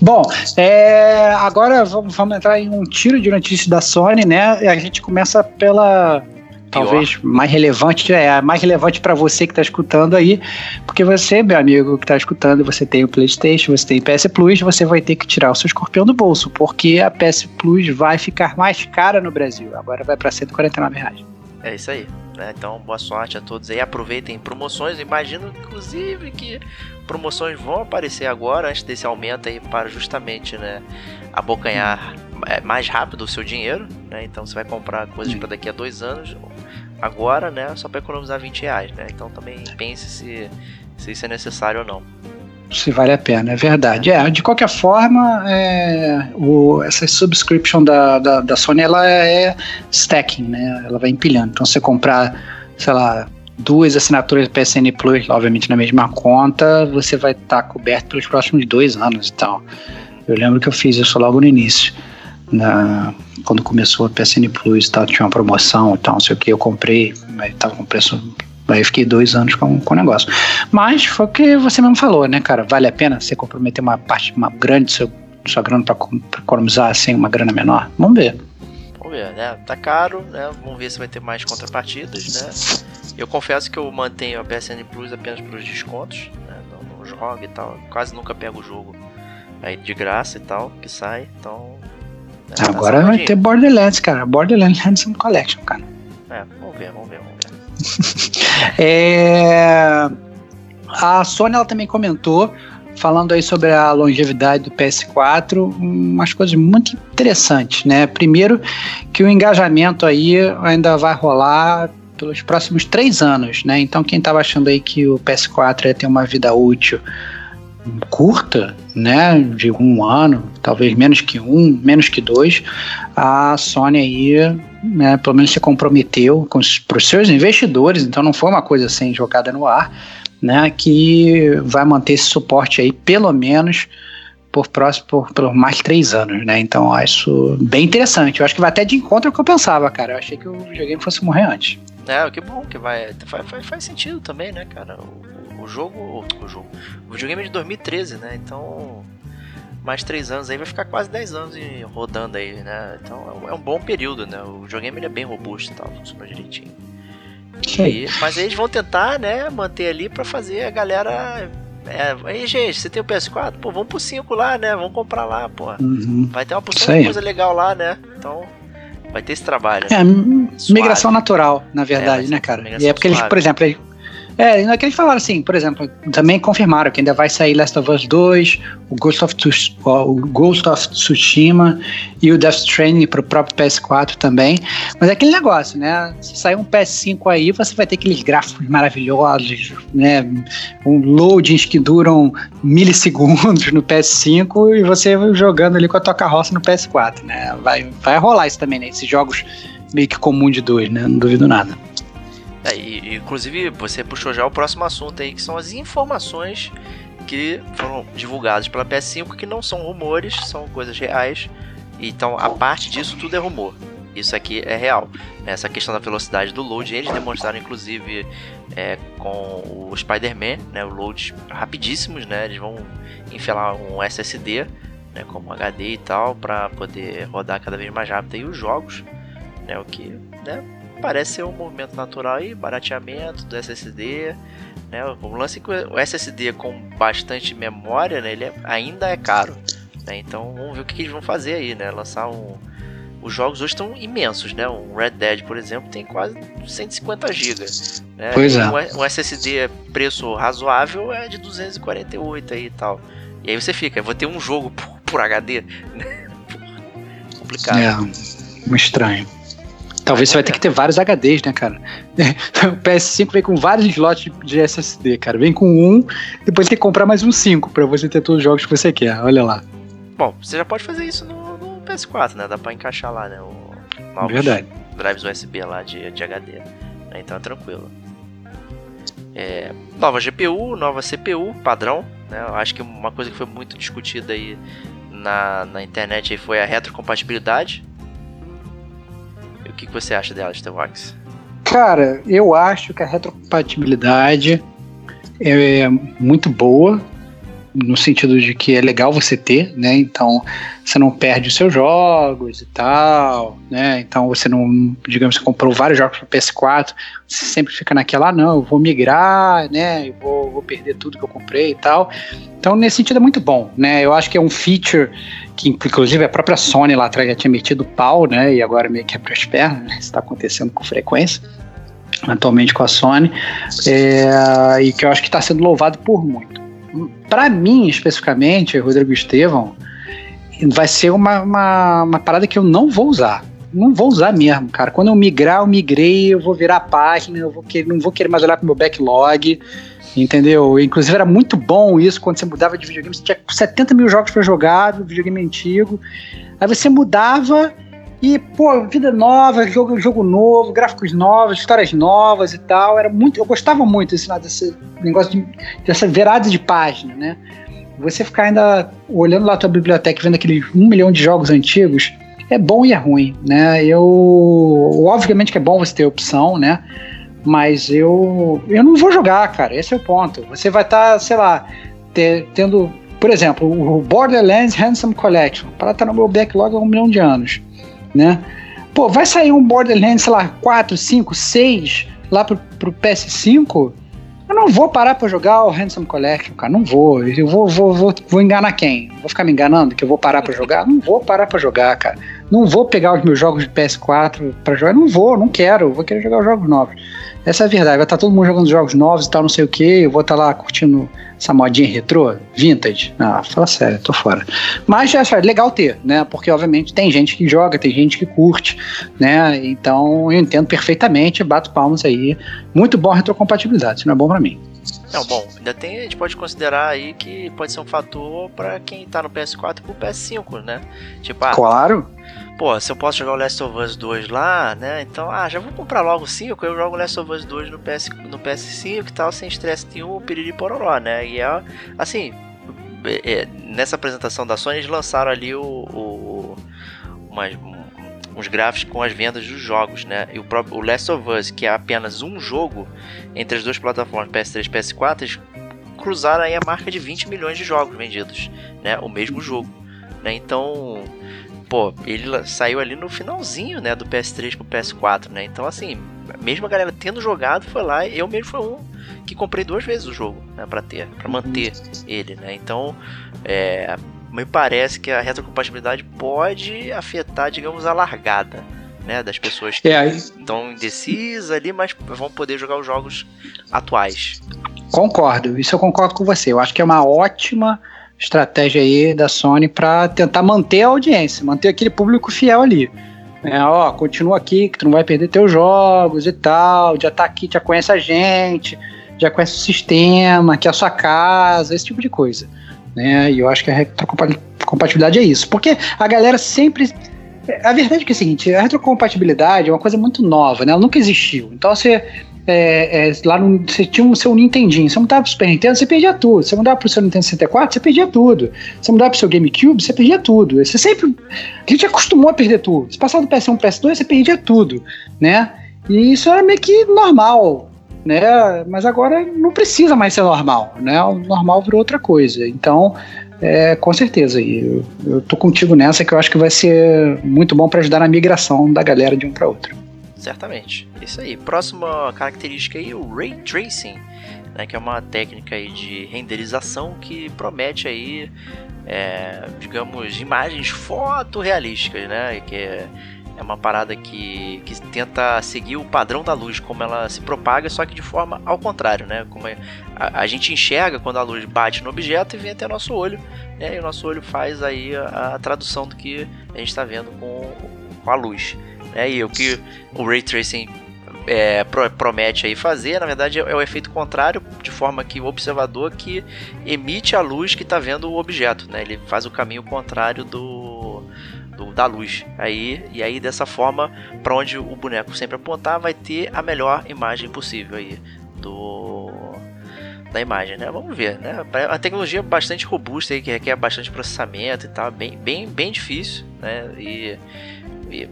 Bom, é, agora vamos, vamos, entrar em um tiro de notícias da Sony, né? A gente começa pela talvez mais relevante, é mais relevante para você que está escutando aí, porque você, meu amigo que está escutando, você tem o PlayStation, você tem o PS Plus, você vai ter que tirar o seu escorpião do bolso, porque a PS Plus vai ficar mais cara no Brasil. Agora vai para 149 reais. É isso aí. Né? Então, boa sorte a todos aí. Aproveitem promoções. Imagino, inclusive, que promoções vão aparecer agora, antes desse aumento aí, para justamente né, abocanhar é, mais rápido o seu dinheiro. Né? Então, você vai comprar coisas para daqui a dois anos agora, né? Só para economizar 20 reais, né? Então, também pense se, se isso é necessário ou não se vale a pena, é verdade. É, de qualquer forma, é, o, essa subscription da, da, da, Sony ela é stacking, né? Ela vai empilhando. Então, você comprar, sei lá, duas assinaturas PSN Plus, obviamente na mesma conta, você vai estar tá coberto pelos próximos dois anos e tal. Eu lembro que eu fiz isso logo no início. Na, quando começou a PSN Plus, tal, tinha uma promoção e tal, não sei o que, eu comprei, mas tava com preço Aí fiquei dois anos com, com o negócio. Mas foi o que você mesmo falou, né, cara? Vale a pena você comprometer uma parte uma grande do seu, sua grana para economizar assim uma grana menor? Vamos ver. Vamos ver, né? Tá caro, né? Vamos ver se vai ter mais contrapartidas, né? Eu confesso que eu mantenho a PSN Plus apenas pelos descontos, né? Não, não jogo e tal. Quase nunca pego o jogo aí de graça e tal, que sai, então. Né? Agora vai ter Borderlands, cara. Borderlands Handsome Collection, cara. É, vamos ver, vamos ver, vamos ver. é, a Sony ela também comentou, falando aí sobre a longevidade do PS4, umas coisas muito interessantes, né? Primeiro, que o engajamento aí ainda vai rolar pelos próximos três anos, né? Então, quem estava achando aí que o PS4 ia ter uma vida útil curta, né, de um ano, talvez menos que um, menos que dois, a Sony aí né, pelo menos se comprometeu para os seus investidores, então não foi uma coisa assim jogada no ar, né, que vai manter esse suporte aí pelo menos por próximo por, por mais três anos, né? Então acho bem interessante. Eu acho que vai até de encontro ao que eu pensava, cara. Eu achei que o videogame fosse morrer antes. É, que bom que vai. Faz, faz, faz sentido também, né, cara? O, o jogo. O jogo. O videogame é de 2013, né? Então mais 3 anos aí vai ficar quase 10 anos rodando aí, né? Então é um bom período, né? O videogame ele é bem robusto e tal, funciona direitinho. E, mas eles vão tentar, né, manter ali para fazer a galera. É, aí, gente, você tem o PS4? Pô, vamos pro 5 lá, né? Vamos comprar lá, pô. Uhum. Vai ter uma porção de coisa legal lá, né? Então, vai ter esse trabalho. É, migração natural, na verdade, é, né, cara? E é porque eles, por exemplo, é, não é que eles falaram assim, por exemplo, também confirmaram que ainda vai sair Last of Us 2, o Ghost of, o Ghost of Tsushima e o Death Stranding pro próprio PS4 também. Mas é aquele negócio, né? Se sair um PS5 aí, você vai ter aqueles gráficos maravilhosos, né? Um loadings que duram milissegundos no PS5 e você jogando ali com a tua carroça no PS4, né? Vai, vai rolar isso também, né? Esses jogos meio que comum de dois, né? Não duvido nada. É, e, inclusive, você puxou já o próximo assunto aí, que são as informações que foram divulgadas pela PS5, que não são rumores, são coisas reais. Então, a parte disso tudo é rumor. Isso aqui é real. Essa questão da velocidade do load, eles demonstraram inclusive é, com o Spider-Man, né, o load rapidíssimos, né, eles vão enfiar um SSD, né, como HD e tal, para poder rodar cada vez mais rápido aí os jogos, né, o que, né, parece ser um movimento natural e barateamento do SSD. Né? O lance é que o SSD com bastante memória, né, ele é, ainda é caro. Né? Então vamos ver o que, que, eles vão fazer aí, né? Lançar um. Os jogos hoje estão imensos, né? Um Red Dead, por exemplo, tem quase 150 GB. Né? Pois é. Um, um SSD preço razoável é de 248 aí e tal. E aí você fica, vou ter um jogo por, por HD. Complicado. É, estranho. Talvez você vai ter que ter vários HDs, né, cara? O PS5 vem com vários slots de SSD, cara. Vem com um, depois tem que comprar mais um 5 para você ter todos os jogos que você quer. Olha lá. Bom, você já pode fazer isso no, no PS4, né? Dá pra encaixar lá, né? O, Verdade. drives USB lá de, de HD. Né? Então é tranquilo. É, nova GPU, nova CPU, padrão. Né? Eu acho que uma coisa que foi muito discutida aí na, na internet aí foi a retrocompatibilidade que, que você acha dela, Stevox? Cara, eu acho que a retrocompatibilidade é muito boa, no sentido de que é legal você ter, né? Então você não perde os seus jogos e tal, né? Então você não, digamos, você comprou vários jogos para PS4, você sempre fica naquela, ah, não, eu vou migrar, né? Eu vou, vou perder tudo que eu comprei e tal. Então nesse sentido é muito bom, né? Eu acho que é um feature que inclusive a própria Sony lá atrás já tinha metido pau, né? E agora meio que abriu as pernas, né? Isso está acontecendo com frequência. atualmente com a Sony, é, e que eu acho que está sendo louvado por muito. Para mim, especificamente, Rodrigo Estevão, vai ser uma, uma, uma parada que eu não vou usar não vou usar mesmo, cara. Quando eu migrar, eu migrei, eu vou virar a página, eu vou querer, não vou querer mais olhar pro meu backlog, entendeu? Inclusive era muito bom isso quando você mudava de videogame, você tinha 70 mil jogos para jogar, videogame antigo. Aí você mudava e, pô, vida nova, jogo, jogo novo, gráficos novos, histórias novas e tal. Era muito. Eu gostava muito desse, desse negócio de, dessa virada de página, né? Você ficar ainda olhando lá a tua biblioteca, vendo aqueles um milhão de jogos antigos, é bom e é ruim, né? Eu. Obviamente que é bom você ter opção, né? Mas eu. Eu não vou jogar, cara. Esse é o ponto. Você vai estar, tá, sei lá, ter, tendo. Por exemplo, o Borderlands Handsome Collection. Para estar tá no meu backlog há um milhão de anos né? Pô, vai sair um Borderlands, sei lá, 4, 5, 6 lá pro, pro PS5? Eu não vou parar pra jogar o Handsome Collection, cara. Não vou. Eu vou, vou, vou, vou enganar quem? Vou ficar me enganando que eu vou parar pra jogar? Não vou parar pra jogar, cara. Não vou pegar os meus jogos de PS4 pra jogar. Não vou, não quero. Vou querer jogar os jogos novos. Essa é a verdade. Vai estar tá todo mundo jogando jogos novos e tal, não sei o que. Eu vou estar tá lá curtindo essa modinha retrô, vintage. Ah, fala sério, tô fora. Mas é legal ter, né? Porque, obviamente, tem gente que joga, tem gente que curte, né? Então, eu entendo perfeitamente, bato palmas aí. Muito bom a retrocompatibilidade, isso não é bom para mim. Não, bom, ainda tem, a gente pode considerar aí que pode ser um fator para quem tá no PS4 e pro PS5, né? Tipo, ah, claro pô, se eu posso jogar o Last of Us 2 lá, né? Então, ah, já vou comprar logo o 5, eu jogo o Last of Us 2 no, PS, no PS5 e tal, sem estresse nenhum, piriri pororó, né? E é, assim, é, é, nessa apresentação da Sony, eles lançaram ali o, o umas, uns gráficos com as vendas dos jogos, né? E o, próprio, o Last of Us, que é apenas um jogo entre as duas plataformas PS3 e PS4, eles cruzaram aí a marca de 20 milhões de jogos vendidos, né? O mesmo jogo, né? Então pô, ele saiu ali no finalzinho, né, do PS3 pro PS4, né? Então, assim, mesmo a galera tendo jogado, foi lá, eu mesmo fui um que comprei duas vezes o jogo, né, para ter, para uhum. manter ele, né? Então, é, me parece que a retrocompatibilidade pode afetar, digamos, a largada, né, das pessoas que é, estão indecisas ali, mas vão poder jogar os jogos atuais. Concordo, isso eu concordo com você. Eu acho que é uma ótima estratégia aí da Sony para tentar manter a audiência, manter aquele público fiel ali. É, ó, continua aqui que tu não vai perder teus jogos e tal, já tá aqui, já conhece a gente, já conhece o sistema, que é a sua casa, esse tipo de coisa. Né? E eu acho que a retrocompatibilidade é isso. Porque a galera sempre. A verdade é que é o seguinte, a retrocompatibilidade é uma coisa muito nova, né? Ela nunca existiu. Então você é, é, lá no, você tinha o seu Nintendinho, você mudava pro Super Nintendo, você perdia tudo. Você mudava pro seu Nintendo 64, você perdia tudo. Você mudava pro seu GameCube, você perdia tudo. Você sempre. A gente acostumou a perder tudo. Se passar do PS1 pro PS2, você perdia tudo, né? E isso era meio que normal, né? Mas agora não precisa mais ser normal, né? O normal virou outra coisa. Então, é, com certeza, eu, eu tô contigo nessa que eu acho que vai ser muito bom para ajudar na migração da galera de um para outro. Certamente. Isso aí. Próxima característica aí, o Ray Tracing, né, que é uma técnica aí de renderização que promete aí, é, digamos, imagens fotorrealísticas, né, que é, é uma parada que, que tenta seguir o padrão da luz, como ela se propaga, só que de forma ao contrário, né? Como é, a, a, gente enxerga quando a luz bate no objeto e vem até nosso olho, né? E o nosso olho faz aí a, a tradução do que a gente está vendo com, com a luz. Né? E o que o Ray Tracing é, promete aí fazer, na verdade, é o efeito contrário, de forma que o observador que emite a luz que está vendo o objeto, né? Ele faz o caminho contrário do, do da luz. Aí, e aí, dessa forma, para onde o boneco sempre apontar, vai ter a melhor imagem possível aí do da imagem, né? Vamos ver, né? A tecnologia é bastante robusta aí, que requer bastante processamento e tal, bem, bem, bem difícil, né? E, e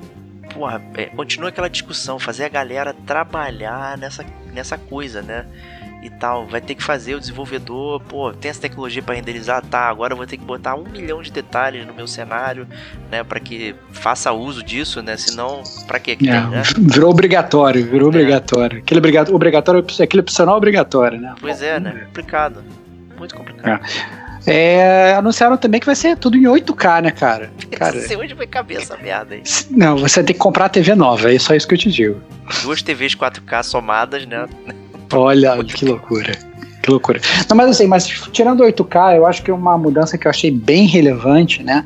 porra, é, continua aquela discussão, fazer a galera trabalhar nessa, nessa coisa, né? E tal, vai ter que fazer o desenvolvedor, pô, tem essa tecnologia para renderizar, tá? Agora eu vou ter que botar um milhão de detalhes no meu cenário, né? Para que faça uso disso, né? Senão, para que é, né? Virou obrigatório, virou é. obrigatório. Aquele obrigatório, obrigatório, aquele opcional obrigatório, né? Pois é, né? Complicado, muito complicado. É. É, anunciaram também que vai ser tudo em 8K, né, cara? cara Não sei onde vai caber essa merda aí. Não, você tem que comprar a TV nova, é só isso que eu te digo. Duas TVs 4K somadas, né? Olha, que loucura. Que loucura. Não, mas assim, mas tirando 8K, eu acho que uma mudança que eu achei bem relevante, né?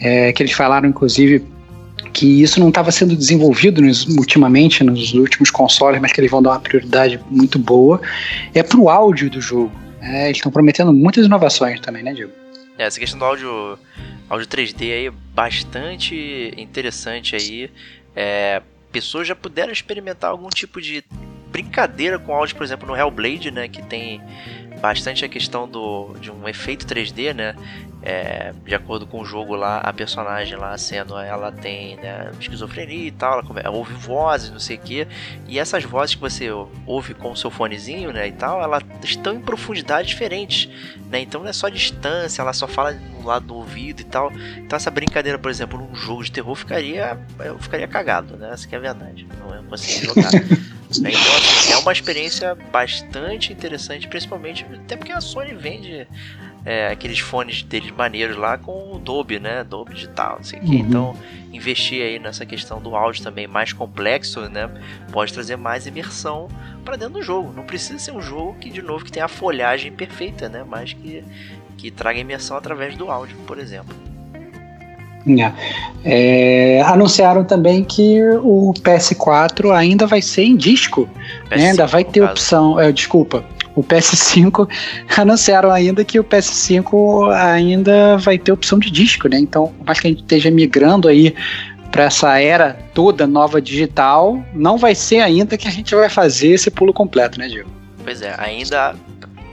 É, que eles falaram, inclusive, que isso não estava sendo desenvolvido nos, ultimamente nos últimos consoles, mas que eles vão dar uma prioridade muito boa, é para o áudio do jogo. É, eles estão prometendo muitas inovações também, né, Diego? É, essa questão do áudio, áudio 3D aí é bastante interessante aí. É, pessoas já puderam experimentar algum tipo de brincadeira com áudio, por exemplo, no Hellblade, né, que tem bastante a questão do, de um efeito 3D, né? É, de acordo com o jogo lá, a personagem lá sendo, ela tem né, esquizofrenia e tal, ela ouve vozes, não sei o que, e essas vozes que você ouve com o seu fonezinho, né, e tal, elas estão em profundidades diferentes, né, então não é só distância, ela só fala no lado do ouvido e tal, então essa brincadeira, por exemplo, num jogo de terror ficaria, eu ficaria cagado, né, essa é a verdade, não é conseguir jogar. Então, assim, é uma experiência bastante interessante, principalmente até porque a Sony vende é, aqueles fones deles maneiros lá com o Dolby, né? Dolby digital, não sei o uhum. que. Então, investir aí nessa questão do áudio também mais complexo, né? Pode trazer mais imersão para dentro do jogo. Não precisa ser um jogo que, de novo, que tenha a folhagem perfeita, né? Mas que, que traga imersão através do áudio, por exemplo. É, anunciaram também que o PS4 ainda vai ser em disco, né? ainda vai ter opção. É, desculpa, o PS5 anunciaram ainda que o PS5 ainda vai ter opção de disco, né? Então, mais que a gente esteja migrando aí para essa era toda nova digital, não vai ser ainda que a gente vai fazer esse pulo completo, né, Diego? Pois é, ainda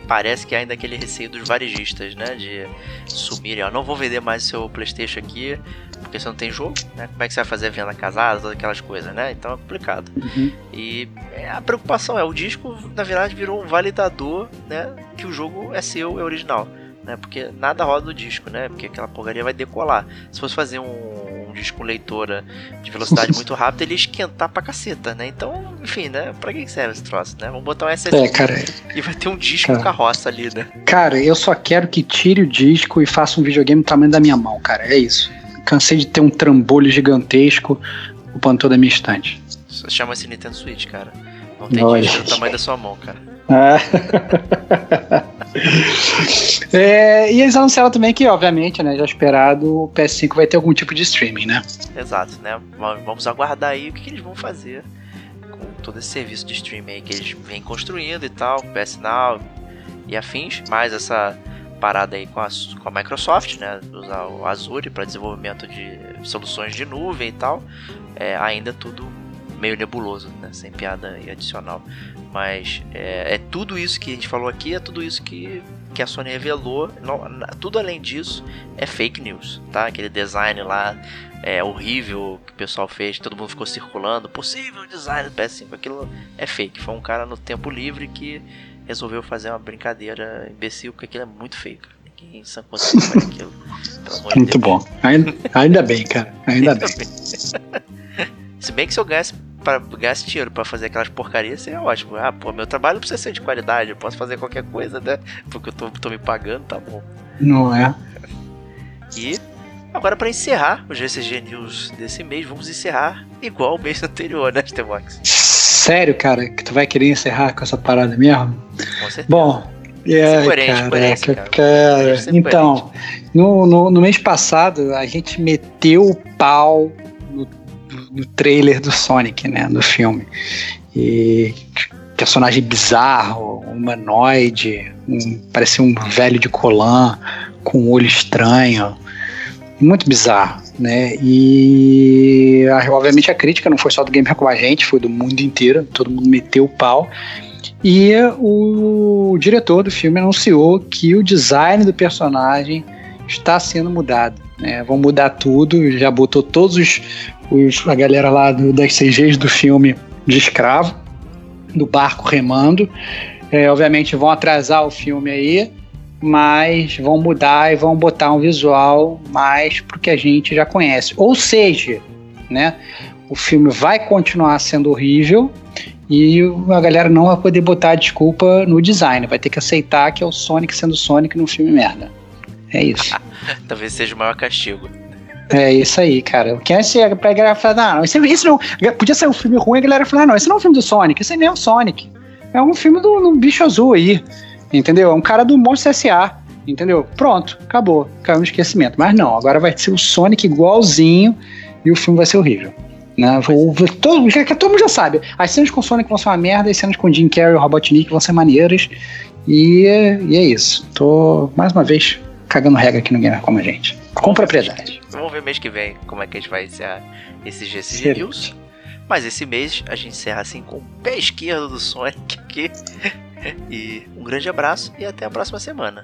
parece que ainda aquele receio dos varejistas, né? De sumirem, ó, não vou vender mais seu Playstation aqui, porque você não tem jogo, né? Como é que você vai fazer a venda casada, todas aquelas coisas, né? Então é complicado. Uhum. E é, a preocupação é, o disco, na verdade, virou um validador, né? Que o jogo é seu, é original. Né, porque nada roda no disco, né? Porque aquela porcaria vai decolar. Se fosse fazer um disco com leitora de velocidade muito rápida, ele ia esquentar pra caceta, né? Então, enfim, né? Pra que serve esse troço, né? Vamos botar um SSD é, cara, e vai ter um disco cara, carroça ali, né? Cara, eu só quero que tire o disco e faça um videogame do tamanho da minha mão, cara. É isso. Cansei de ter um trambolho gigantesco ocupando toda a minha estante. Chama-se Nintendo Switch, cara. Não tem disco do tamanho da sua mão, cara. é, e eles anunciaram também que, obviamente, né, já esperado, o PS5 vai ter algum tipo de streaming, né? Exato, né? Vamos aguardar aí o que, que eles vão fazer com todo esse serviço de streaming que eles vêm construindo e tal, PS Now e afins, mais essa parada aí com a, com a Microsoft, né? Usar o Azure para desenvolvimento de soluções de nuvem e tal. É, ainda tudo meio nebuloso, né? Sem piada adicional. Mas é, é, tudo isso que a gente falou aqui, é tudo isso que, que a Sony revelou. Não, tudo além disso é fake news, tá? Aquele design lá é horrível que o pessoal fez, todo mundo ficou circulando, possível design do PS5, aquilo é fake. Foi um cara no tempo livre que resolveu fazer uma brincadeira imbecil, porque aquilo é muito feio. Ninguém sã consciência faz aquilo. Muito bom. Ainda, ainda bem, cara. Ainda, ainda bem. bem. Se bem que se eu ganhasse para ganhasse dinheiro para fazer aquelas porcarias, seria ótimo. Ah, pô, meu trabalho não precisa ser de qualidade, eu posso fazer qualquer coisa, né? Porque eu tô, tô me pagando, tá bom. Não é? E agora para encerrar o GCG News desse mês, vamos encerrar igual o mês anterior, né, Stevox? Sério, cara, que tu vai querer encerrar com essa parada mesmo? Com certeza. Bom, é, caraca, cara. cara. Então, no, no, no mês passado, a gente meteu o pau no trailer do Sonic, né, no filme. E personagem bizarro, humanoide, um, parecia um velho de colã com um olho estranho, muito bizarro, né? E obviamente a crítica não foi só do Gamer com a gente, foi do mundo inteiro, todo mundo meteu o pau. E o diretor do filme anunciou que o design do personagem está sendo mudado. Né? Vão mudar tudo, já botou todos os, os, a galera lá do, das CGs do filme de escravo, do barco remando. É, obviamente vão atrasar o filme aí, mas vão mudar e vão botar um visual mais pro que a gente já conhece. Ou seja, né, o filme vai continuar sendo horrível e a galera não vai poder botar desculpa no design, vai ter que aceitar que é o Sonic sendo Sonic num filme merda. É isso. Talvez seja o maior castigo. É isso aí, cara. Quem chega pra galera falar, não, esse, esse não. Podia ser um filme ruim, a galera fala, não, esse não é um filme do Sonic, esse nem é o Sonic. É um filme do, do bicho azul aí. Entendeu? É um cara do Monstro S.A. Entendeu? Pronto, acabou. Caiu no esquecimento. Mas não, agora vai ser o Sonic igualzinho e o filme vai ser horrível. Né? Vou, todo, todo mundo já sabe. As cenas com Sonic vão ser uma merda, as cenas com Jim Carrey e o Robotnik vão ser maneiras. E, e é isso. Tô, mais uma vez, cagando regra aqui no Gamer como a gente. Com propriedade. Vamos ver mês que vem como é que a gente vai encerrar esse GC News. Mas esse mês a gente encerra assim com o pé esquerdo do Sonic aqui. E um grande abraço e até a próxima semana.